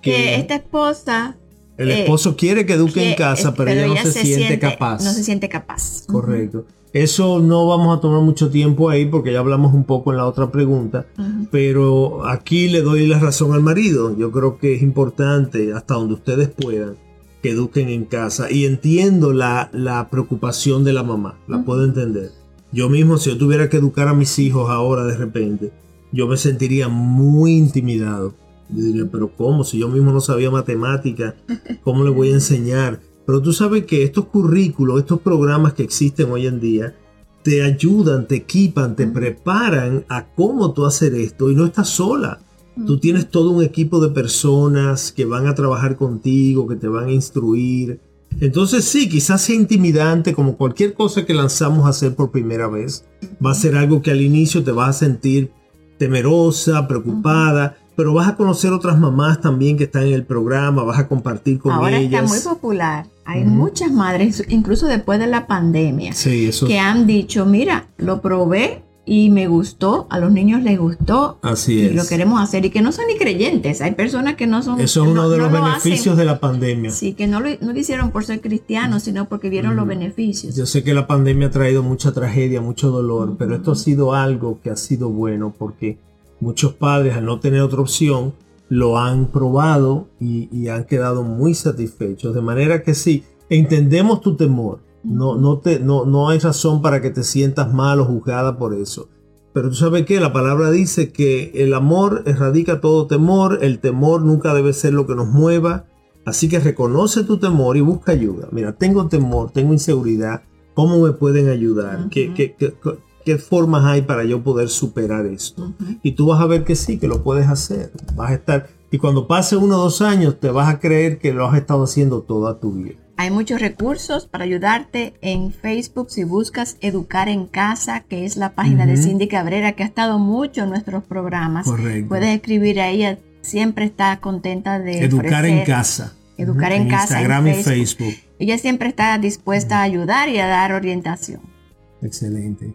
que esta esposa... el eh, esposo quiere que eduque en casa, eh, pero, ella no se, siente, capaz. No se siente capaz. Correcto. Eso no vamos a tomar mucho tiempo ahí porque ya hablamos un poco en la otra pregunta, Ujú. pero aquí le doy la razón al marido. Yo creo que es importante, hasta donde ustedes puedan, que eduquen en casa. Y entiendo la, la preocupación de la mamá, la puedo entender. Yo mismo, si yo tuviera que educar a mis hijos ahora de repente, yo me sentiría muy intimidado. Yo diría, pero ¿cómo? Si yo mismo no sabía matemática, ¿cómo le voy a enseñar? Pero tú sabes que estos currículos, estos programas que existen hoy en día, te ayudan, te equipan, te preparan a cómo tú hacer esto y no estás sola. Tú tienes todo un equipo de personas que van a trabajar contigo, que te van a instruir. Entonces sí, quizás sea intimidante como cualquier cosa que lanzamos a hacer por primera vez. Va a ser algo que al inicio te vas a sentir temerosa, preocupada, pero vas a conocer otras mamás también que están en el programa, vas a compartir con Ahora ellas. está muy popular. Hay muchas madres, incluso después de la pandemia, Sí, eso que han dicho, mira, lo probé y me gustó, a los niños les gustó así y es. lo queremos hacer y que no son ni creyentes. Hay personas que no son... Eso es uno no- de los lo beneficios de la pandemia. Sí, que no lo, no lo hicieron por ser cristianos, sino porque vieron los beneficios. Yo sé que la pandemia ha traído mucha tragedia, mucho dolor, pero esto ha sido algo que ha sido bueno porque muchos padres al no tener otra opción lo han probado y, y han quedado muy satisfechos. De manera que sí, entendemos tu temor. No, no, te, no, no hay razón para que te sientas mal o juzgada por eso. Pero tú sabes que la palabra dice que el amor erradica todo temor, el temor nunca debe ser lo que nos mueva. Así que reconoce tu temor y busca ayuda. Mira, tengo temor, tengo inseguridad. ¿Cómo me pueden ayudar? ¿Qué, qué, qué, qué formas hay para yo poder superar esto? Y tú vas a ver que sí, que lo puedes hacer. Vas a estar. Y cuando pase uno o dos años, te vas a creer que lo has estado haciendo toda tu vida. Hay muchos recursos para ayudarte en Facebook si buscas Educar en Casa, que es la página de. Cindy Cabrera, que ha estado mucho en nuestros programas. Correcto. Puedes escribir a ella, siempre está contenta de Educar en casa. Educar en, casa. Instagram en y Facebook. Ella siempre está dispuesta a ayudar y a dar orientación. Excelente.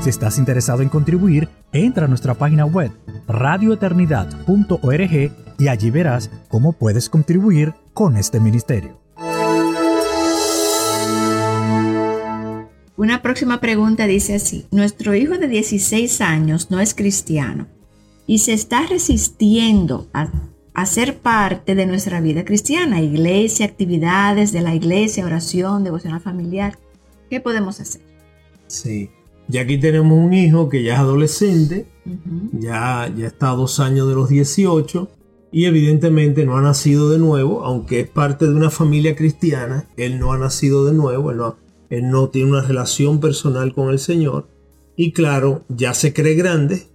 Si estás interesado en contribuir, entra a nuestra página web radioeternidad.org y allí verás cómo puedes contribuir con este ministerio. Una próxima pregunta dice así, nuestro hijo de 16 años no es cristiano y se está resistiendo a, a ser parte de nuestra vida cristiana, iglesia, actividades de la iglesia, oración, devocional familiar. ¿Qué podemos hacer? Sí. Ya aquí tenemos un hijo que ya es adolescente, ya, ya está a dos años de los 18 y evidentemente no ha nacido de nuevo, aunque es parte de una familia cristiana, él no ha nacido de nuevo, él no, él no tiene una relación personal con el Señor y claro, ya se cree grande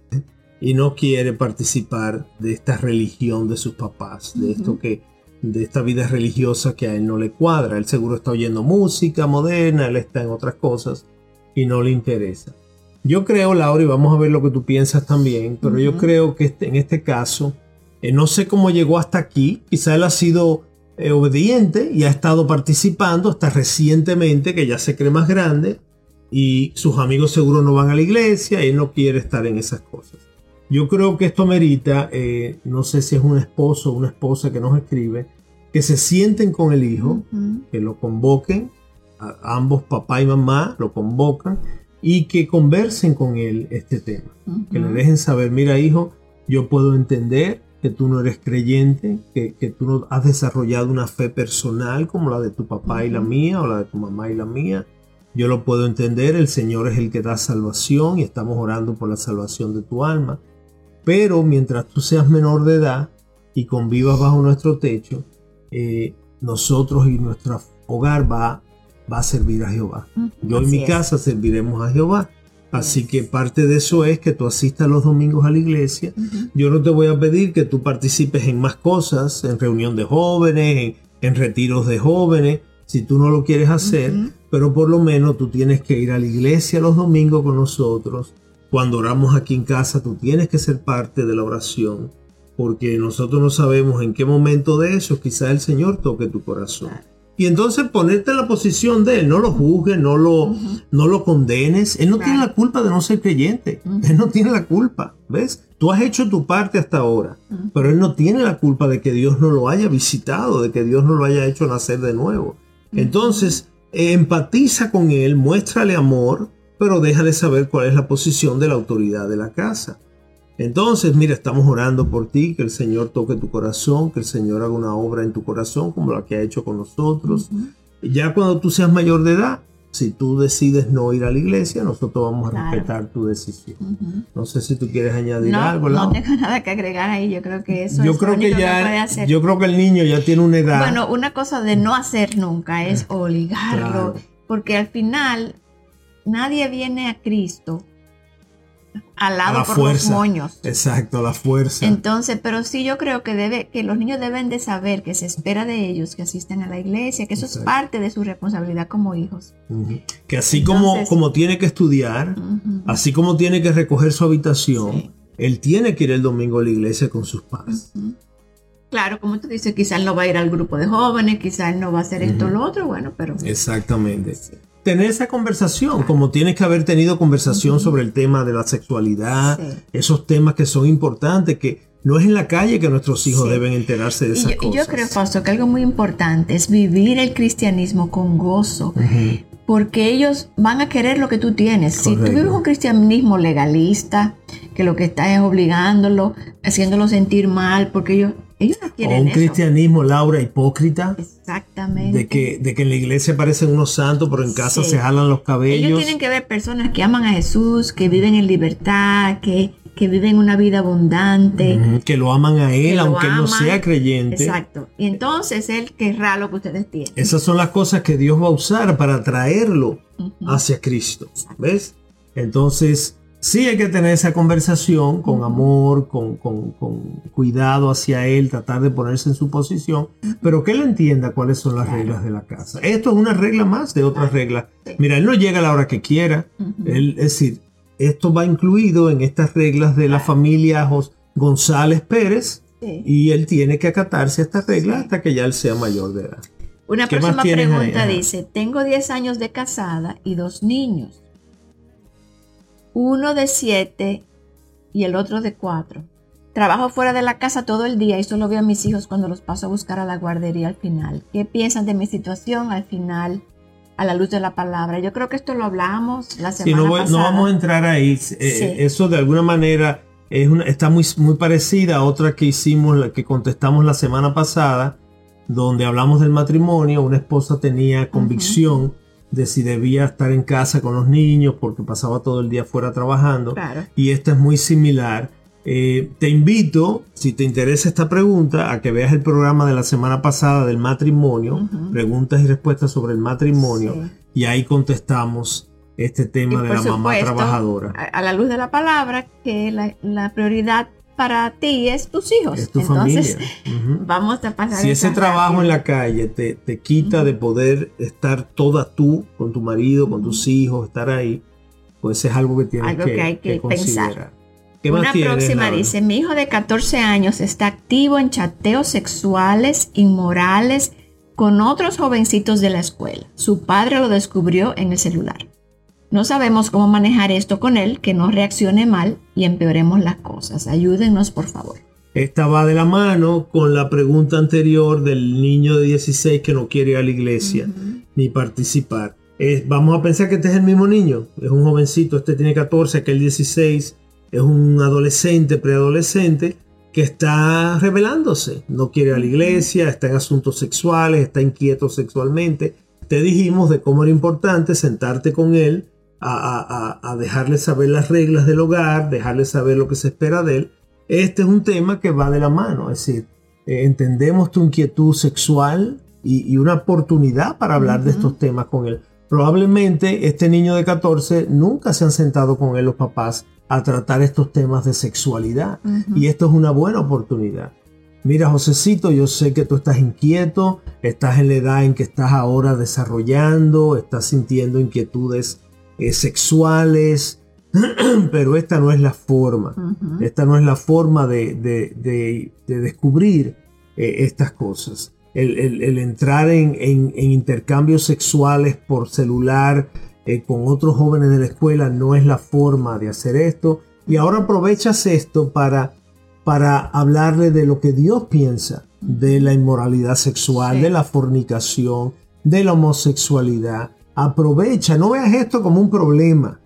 y no quiere participar de esta religión de sus papás, de esto que de esta vida religiosa que a él no le cuadra. Él seguro está oyendo música moderna, él está en otras cosas y no le interesa. Yo creo, Laura, y vamos a ver lo que tú piensas también, pero yo creo que este, en este caso, eh, no sé cómo llegó hasta aquí, quizá él ha sido eh, obediente y ha estado participando hasta recientemente, que ya se cree más grande, y sus amigos seguro no van a la iglesia y él no quiere estar en esas cosas. Yo creo que esto merita, eh, no sé si es un esposo o una esposa que nos escribe, que se sienten con el hijo, que lo convoquen, a ambos papá y mamá lo convocan y que conversen con él este tema. Que le dejen saber, mira hijo, yo puedo entender que tú no eres creyente, que, que, tú no has desarrollado una fe personal como la de tu papá y la mía o la de tu mamá y la mía. Yo lo puedo entender, el Señor es el que da salvación y estamos orando por la salvación de tu alma. Pero mientras tú seas menor de edad y convivas bajo nuestro techo, eh, nosotros y nuestro hogar va, va a servir a Jehová. Yo en mi casa serviremos a Jehová. Así que parte de eso es que tú asistas los domingos a la iglesia. Yo no te voy a pedir que tú participes en más cosas, en reunión de jóvenes, en, retiros de jóvenes, si tú no lo quieres hacer, pero por lo menos tú tienes que ir a la iglesia los domingos con nosotros cuando oramos aquí en casa, tú tienes que ser parte de la oración, porque nosotros no sabemos en qué momento de eso quizás el Señor toque tu corazón. Y entonces ponerte en la posición de Él, no lo juzgues, no lo, no lo condenes. Él no tiene la culpa de no ser creyente. Él no tiene la culpa. ¿Ves? Tú has hecho tu parte hasta ahora, pero Él no tiene la culpa de que Dios no lo haya visitado, de que Dios no lo haya hecho nacer de nuevo. Entonces, empatiza con Él, muéstrale amor, pero déjale saber cuál es la posición de la autoridad de la casa. Entonces, mira, estamos orando por ti, que el Señor toque tu corazón, que el Señor haga una obra en tu corazón como la que ha hecho con nosotros. Ya cuando tú seas mayor de edad, si tú decides no ir a la iglesia, nosotros vamos a respetar tu decisión. No sé si tú quieres añadir algo. No tengo nada que agregar ahí. Yo creo que eso yo es creo lo único que ya, puede hacer. Yo creo que el niño ya tiene una edad. Bueno, una cosa de no hacer nunca es obligarlo, Claro. porque al final nadie viene a Cristo al a lado la por fuerza. los moños. Exacto, la fuerza. Entonces, pero sí yo creo que debe, que los niños deben de saber que se espera de ellos que asisten a la iglesia, que eso es parte de su responsabilidad como hijos. Que así como, Entonces- como tiene que estudiar, así como tiene que recoger su habitación, él tiene que ir el domingo a la iglesia con sus padres. Claro, como tú dices, quizás no va a ir al grupo de jóvenes, quizás no va a hacer esto o lo otro, bueno, pero Exactamente. Tener esa conversación, como tienes que haber tenido conversación sobre el tema de la sexualidad, Sí. esos temas que son importantes, que no es en la calle que nuestros hijos Sí. deben enterarse de Y esas yo, y cosas. yo creo, Fausto, que algo muy importante es vivir el cristianismo con gozo, porque ellos van a querer lo que tú tienes. Si tú vives un cristianismo legalista, que lo que estás es obligándolo, haciéndolo sentir mal, porque ellos, ellos no O quieren un eso. cristianismo, Laura, hipócrita, Exactamente. de que, de que en la iglesia parecen unos santos, pero en casa Sí. se jalan los Ellos cabellos. tienen que ver personas que aman a Jesús, que viven en libertad, que, que viven una vida abundante. Que lo aman a él, aunque él no sea creyente. Exacto. Y entonces él querrá lo que ustedes tienen. Esas son las cosas que Dios va a usar para traerlo hacia Cristo. ¿Ves? Entonces, sí hay que tener esa conversación con amor, con, con- con cuidado hacia Él, tratar de ponerse en su posición, pero que Él entienda cuáles son las reglas de la casa. Esto es una regla más de otras reglas. Mira, Él no llega a la hora que quiera. Él, es decir, esto va incluido en estas reglas de la familia Jos- González Pérez. Y él tiene que acatarse a estas reglas hasta que ya él sea mayor de edad. Una ¿Qué más próxima pregunta dice, tengo 10 años de casada y dos niños. Uno de 7 y el otro de 4. Trabajo fuera de la casa todo el día y solo veo a mis hijos cuando los paso a buscar a la guardería al final. ¿Qué piensan de mi situación al final, a la luz de la palabra? Yo creo que esto lo hablamos la Sí, semana no, voy- no pasada. vamos a entrar ahí. Eh, Sí. Eso de alguna manera es una- está muy, muy parecida a otra que hicimos, la que contestamos la semana pasada, donde hablamos del matrimonio. Una esposa tenía convicción de si debía estar en casa con los niños porque pasaba todo el día fuera trabajando. Claro. Y esta es muy similar. Eh, te invito, si te interesa esta pregunta, a que veas el programa de la semana pasada del matrimonio, preguntas y respuestas sobre el matrimonio, Sí. y ahí contestamos este Y tema de la mamá trabajadora. A, a la luz de la palabra, que la, la prioridad para ti es tus hijos. Es tu Entonces, familia. Vamos a pasar Si ese trabajo en la calle te, te quita de poder estar toda tú con tu marido, con tus hijos, estar ahí, pues es algo que tienes Algo que, que hay que pensar. ¿Qué más Una tienes, próxima Laura? dice, mi hijo de 14 años está activo en chateos sexuales inmorales con otros jovencitos de la escuela. Su padre lo descubrió en el celular. No sabemos cómo manejar esto con él, que no reaccione mal y empeoremos las cosas. Ayúdenos, por favor. Esta va de la mano con la pregunta anterior del niño de 16 que no quiere ir a la iglesia ni participar. Es- vamos a pensar que este es el mismo niño, es un jovencito, este tiene 14, aquel 16, es un adolescente, preadolescente que está rebelándose, no quiere ir a la iglesia, está en asuntos sexuales, está inquieto sexualmente. Te dijimos de cómo era importante sentarte con él a, a- a- a dejarle saber las reglas del hogar, dejarle saber lo que se espera de él. Este es un tema que va de la mano, es decir, eh, entendemos tu inquietud sexual y, y una oportunidad para hablar de estos temas con él. Probablemente este niño de 14 nunca se han sentado con él los papás a tratar estos temas de sexualidad y esto es una buena oportunidad. Mira, Josecito, yo sé que tú estás inquieto, estás en la edad en que estás ahora desarrollando, estás sintiendo inquietudes eh, sexuales, pero esta no es la forma. Esta no es la forma de, de- de- de descubrir eh, estas cosas. El, el- el entrar en, en- en intercambios sexuales por celular eh, con otros jóvenes de la escuela no es la forma de hacer esto. Y ahora aprovechas esto para, para hablarle de lo que Dios piensa de la inmoralidad sexual, Sí. de la fornicación, de la homosexualidad. Aprovecha, no veas esto como un problema.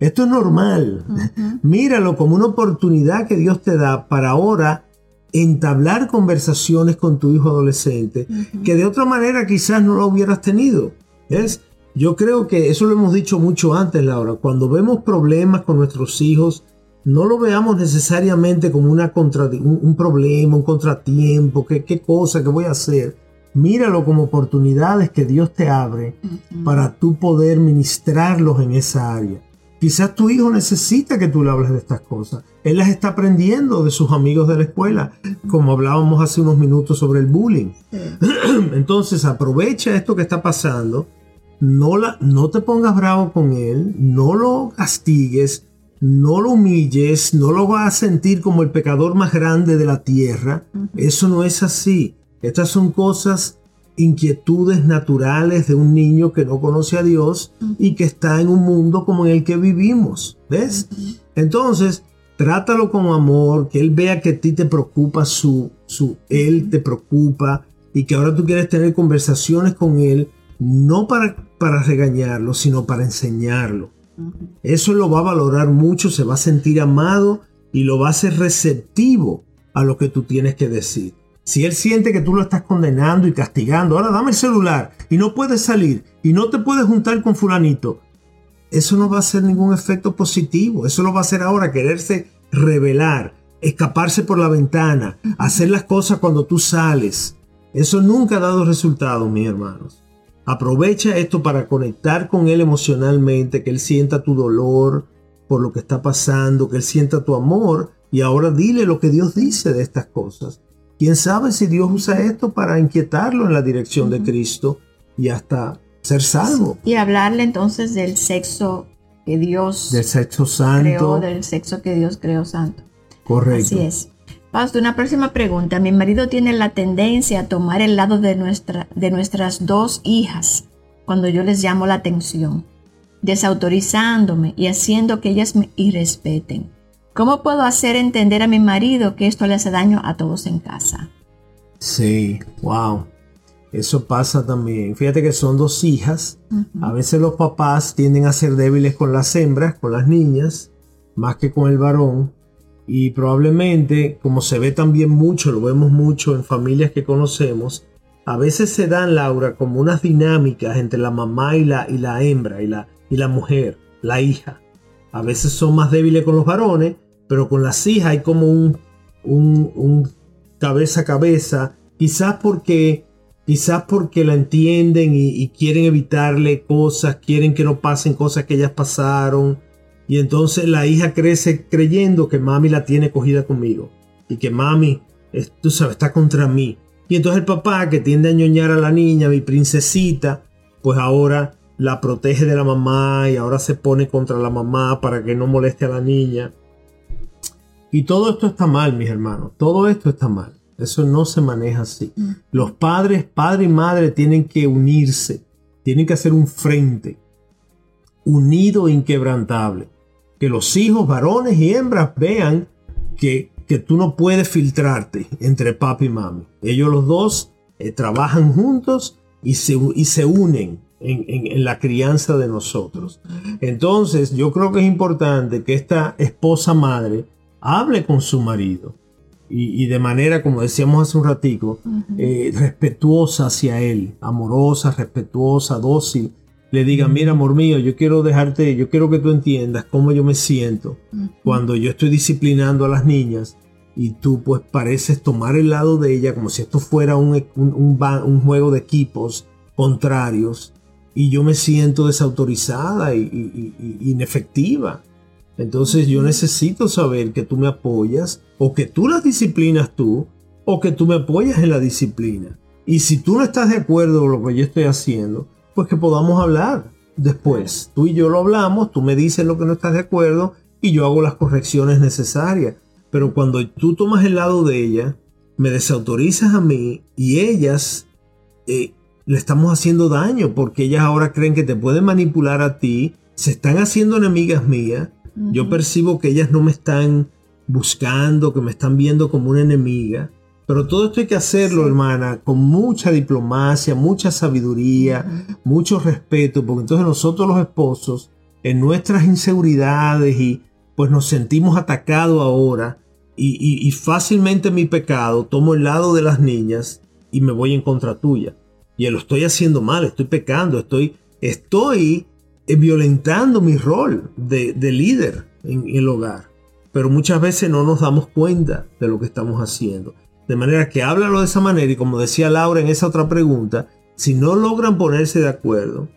Esto es normal. Míralo como una oportunidad que Dios te da para ahora entablar conversaciones con tu hijo adolescente que de otra manera quizás no lo hubieras tenido. ¿Ves? Yo creo que eso lo hemos dicho mucho antes, Laura. Cuando vemos problemas con nuestros hijos, no lo veamos necesariamente como una un, un problema, un contratiempo, qué, qué cosa que voy a hacer. Míralo como oportunidades que Dios te abre para tú poder ministrarlos en esa área. Quizás tu hijo necesita que tú le hables de estas cosas. Él las está aprendiendo de sus amigos de la escuela, como hablábamos hace unos minutos sobre el bullying. Entonces aprovecha esto que está pasando, no, la, no te pongas bravo con él, no lo castigues, no lo humilles, no lo vas a sentir como el pecador más grande de la tierra. Eso no es así. Estas son cosas, inquietudes naturales de un niño que no conoce a Dios y que está en un mundo como en el que vivimos. ¿Ves? Entonces, trátalo con amor, que él vea que a ti te preocupa su, su, él te preocupa y que ahora tú quieres tener conversaciones con él, no para, para regañarlo, sino para enseñarlo. Eso lo va a valorar mucho, se va a sentir amado y lo va a hacer receptivo a lo que tú tienes que decir. Si él siente que tú lo estás condenando y castigando, ahora dame el celular y no puedes salir y no te puedes juntar con fulanito, eso no va a hacer ningún efecto positivo. Eso lo va a hacer ahora quererse revelar, escaparse por la ventana, hacer las cosas cuando tú sales. Eso nunca ha dado resultado, mis hermanos. Aprovecha esto para conectar con él emocionalmente, que él sienta tu dolor por lo que está pasando, que él sienta tu amor y ahora dile lo que Dios dice de estas cosas. ¿Quién sabe si Dios usa esto para inquietarlo en la dirección de Cristo y hasta ser salvo? Y hablarle entonces del sexo que Dios Del sexo creó, santo. del sexo que Dios creó santo. Correcto. Así es. Pastor, una próxima pregunta. Mi marido tiene la tendencia a tomar el lado de, nuestra, de nuestras dos hijas cuando yo les llamo la atención, desautorizándome y haciendo que ellas me irrespeten. ¿Cómo puedo hacer entender a mi marido que esto le hace daño a todos en casa? Sí, wow. Eso pasa también. Fíjate que son dos hijas. A veces los papás tienden a ser débiles con las hembras, con las niñas, más que con el varón. Y probablemente, como se ve también mucho, lo vemos mucho en familias que conocemos, a veces se dan, Laura, como unas dinámicas entre la mamá y la, y la hembra, y la, y la mujer, la hija. A veces son más débiles con los varones, pero con las hijas hay como un, un, cabeza a cabeza, quizás porque, quizás porque la entienden y, quieren evitarle cosas, quieren que no pasen cosas que ellas pasaron. Y entonces la hija crece creyendo que mami la tiene cogida conmigo y que mami, tú sabes, está contra mí. Y entonces el papá que tiende a ñoñar a la niña, mi princesita, pues ahora la protege de la mamá y ahora se pone contra la mamá para que no moleste a la niña. Y todo esto está mal, mis hermanos. Todo esto está mal. Eso no se maneja así. Mm. Los padres, padre y madre, tienen que unirse. Tienen que hacer un frente. Unido e inquebrantable. Que los hijos, varones y hembras, vean que, que tú no puedes filtrarte entre papi y mami. Ellos los dos eh, trabajan juntos y se, y se unen en, la crianza de nosotros. Entonces, yo creo que es importante que esta esposa madre hable con su marido. Y, de manera, como decíamos hace un ratico, eh, respetuosa hacia él, amorosa, respetuosa, dócil. Le diga, mira, amor mío, yo quiero dejarte, yo quiero que tú entiendas cómo yo me siento cuando yo estoy disciplinando a las niñas y tú pues pareces tomar el lado de ella como si esto fuera un, un juego de equipos contrarios. Y yo me siento desautorizada y, inefectiva. Entonces yo necesito saber que tú me apoyas o que tú las disciplinas tú o que tú me apoyas en la disciplina. Y si tú no estás de acuerdo con lo que yo estoy haciendo, pues que podamos hablar después. Tú y yo lo hablamos, tú me dices lo que no estás de acuerdo y yo hago las correcciones necesarias. Pero cuando tú tomas el lado de ella, me desautorizas a mí y ellas eh, le estamos haciendo daño porque ellas ahora creen que te pueden manipular a ti, se están haciendo enemigas mías. Yo percibo que ellas no me están buscando, que me están viendo como una enemiga. Pero todo esto hay que hacerlo, hermana, con mucha diplomacia, mucha sabiduría, mucho respeto, porque entonces nosotros los esposos, en nuestras inseguridades y pues nos sentimos atacados ahora, y, y fácilmente mi pecado, tomo el lado de las niñas y me voy en contra tuya. Y lo estoy haciendo mal, estoy pecando, estoy, estoy violentando mi rol de, líder en, el hogar. Pero muchas veces no nos damos cuenta de lo que estamos haciendo. De manera que háblalo de esa manera y como decía Laura en esa otra pregunta, si no logran ponerse de acuerdo,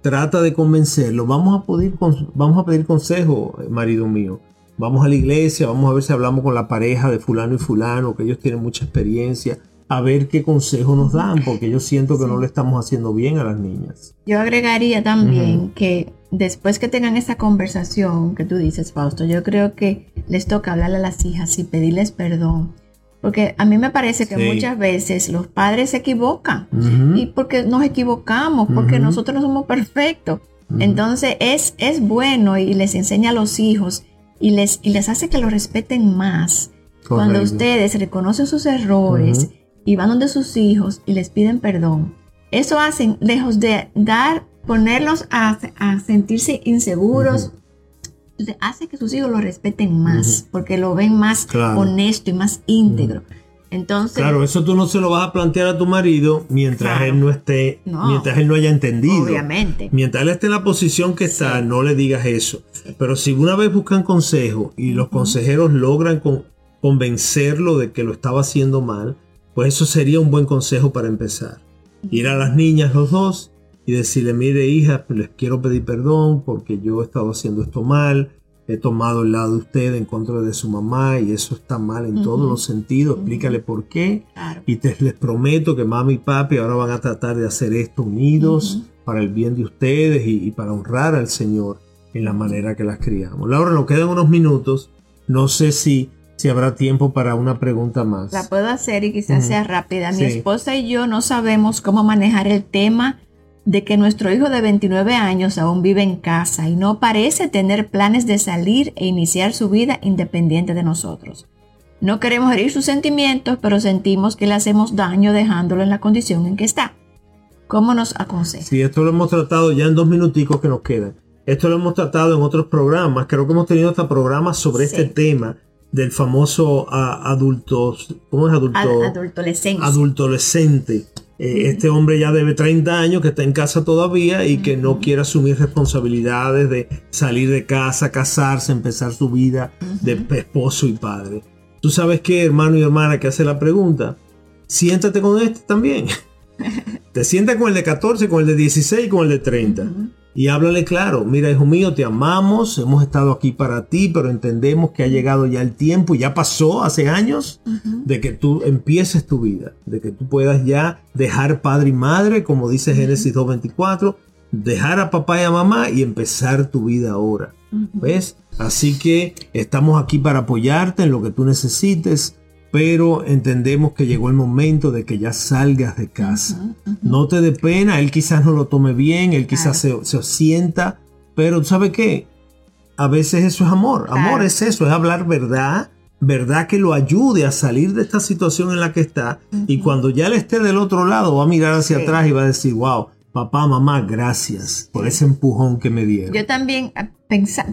trata de convencerlo. Vamos a, pedir, vamos a pedir consejo, eh, marido mío. Vamos a la iglesia, vamos a ver si hablamos con la pareja de fulano y fulano, que ellos tienen mucha experiencia a ver qué consejo nos dan, porque yo siento que no le estamos haciendo bien a las niñas. Yo agregaría también que después que tengan esa conversación que tú dices, Fausto, yo creo que les toca hablarle a las hijas y pedirles perdón. Porque a mí me parece que muchas veces los padres se equivocan y porque nos equivocamos, porque nosotros no somos perfectos. Entonces es, es bueno y les enseña a los hijos y les, y les hace que lo respeten más. Cuando ustedes reconocen sus errores y van donde sus hijos y les piden perdón. Eso hacen, lejos de dar, ponerlos a, sentirse inseguros, hace que sus hijos lo respeten más, porque lo ven más honesto y más íntegro. Entonces, claro, eso tú no se lo vas a plantear a tu marido mientras él no esté, mientras él no haya entendido. Obviamente. Mientras él esté en la posición que está, no le digas eso. Pero si una vez buscan consejo y los consejeros logran convencerlo de que lo estaba haciendo mal, pues eso sería un buen consejo para empezar. Ir a las niñas los dos y decirle, mire hija, les quiero pedir perdón porque yo he estado haciendo esto mal, he tomado el lado de usted en contra de su mamá y eso está mal en todos los sentidos, explícale por qué. Y te, les prometo que mamá y papi ahora van a tratar de hacer esto unidos para el bien de ustedes y, y, para honrar al Señor en la manera que las criamos. Laura, nos quedan unos minutos. No sé si si habrá tiempo para una pregunta más. La puedo hacer y quizás sea rápida. Mi esposa y yo no sabemos cómo manejar el tema de que nuestro hijo de 29 años aún vive en casa y no parece tener planes de salir e iniciar su vida independiente de nosotros. No queremos herir sus sentimientos, pero sentimos que le hacemos daño dejándolo en la condición en que está. ¿Cómo nos aconseja? Sí, esto lo hemos tratado ya en dos minuticos que nos quedan. Esto lo hemos tratado en otros programas. Creo que hemos tenido hasta programas sobre este tema del famoso adulto, ¿cómo es adulto? Adultolescente. Eh, este hombre ya debe 30 años que está en casa todavía y que no quiere asumir responsabilidades de salir de casa, casarse, empezar su vida de esposo y padre. Tú sabes qué, hermano y hermana, que hace la pregunta, siéntate con este también. Te sientas con el de 14, con el de 16, con el de 30. Y háblale claro, mira hijo mío, te amamos, hemos estado aquí para ti, pero entendemos que ha llegado ya el tiempo, ya pasó hace años, de que tú empieces tu vida, de que tú puedas ya dejar padre y madre, como dice Génesis 2.24, dejar a papá y a mamá y empezar tu vida ahora. ¿Ves? Así que estamos aquí para apoyarte en lo que tú necesites pero entendemos que llegó el momento de que ya salgas de casa. No te dé pena, él quizás no lo tome bien, él quizás se, se, sienta, pero ¿tú sabes qué? A veces eso es amor. Amor es eso, es hablar verdad, verdad que lo ayude a salir de esta situación en la que está. Y cuando ya él esté del otro lado, va a mirar hacia atrás y va a decir, wow, papá, mamá, gracias por ese empujón que me dieron. Yo también ah,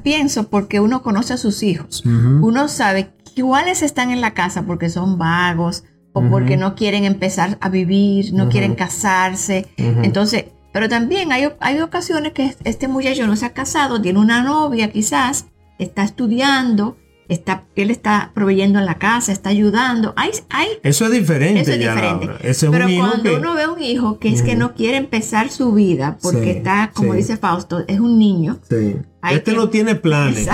pienso porque uno conoce a sus hijos. Uno sabe cuáles están en la casa porque son vagos o porque no quieren empezar a vivir, no quieren casarse. Entonces, pero también hay, hay ocasiones que este muchacho no se ha casado, tiene una novia quizás, está estudiando, está, él está proveyendo en la casa, está ayudando. Hay, hay, eso es diferente. Eso es diferente. Pero cuando uno ve un hijo que es que no quiere empezar su vida porque está, como dice Fausto, es un niño. Este no tiene planes.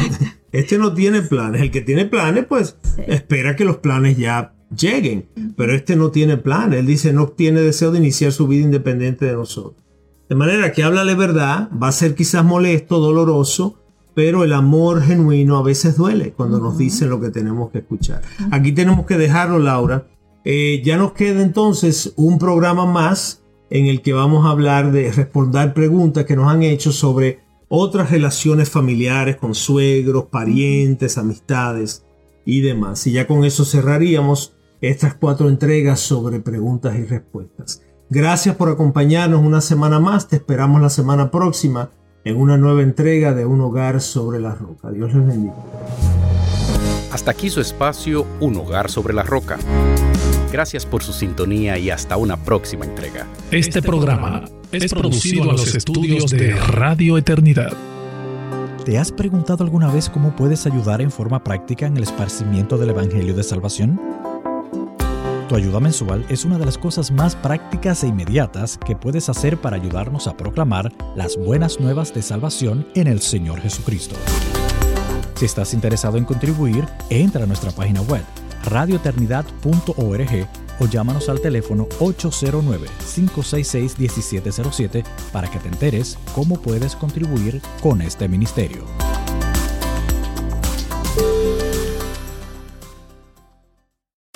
Este no tiene planes. El que tiene planes, pues espera que los planes ya lleguen. Pero este no tiene planes. Él dice no tiene deseo de iniciar su vida independiente de nosotros. De manera que háblale verdad, va a ser quizás molesto, doloroso, pero el amor genuino a veces duele cuando nos dicen lo que tenemos que escuchar. Aquí tenemos que dejarlo, Laura. Eh, ya nos queda entonces un programa más en el que vamos a hablar de responder preguntas que nos han hecho sobre otras relaciones familiares con suegros, parientes, amistades y demás. Y ya con eso cerraríamos estas cuatro entregas sobre preguntas y respuestas. Gracias por acompañarnos una semana más. Te esperamos la semana próxima en una nueva entrega de Un hogar sobre la roca. Dios les bendiga. Hasta aquí su espacio Un hogar sobre la roca. Gracias por su sintonía y hasta una próxima entrega. Este programa es producido a los estudios de Radio Eternidad. ¿Te has preguntado alguna vez cómo puedes ayudar en forma práctica en el esparcimiento del Evangelio de Salvación? Tu ayuda mensual es una de las cosas más prácticas e inmediatas que puedes hacer para ayudarnos a proclamar las buenas nuevas de salvación en el Señor Jesucristo. Si estás interesado en contribuir, entra a nuestra página web radioeternidad.org o llámanos al teléfono 809-566-1707 para que te enteres cómo puedes contribuir con este ministerio.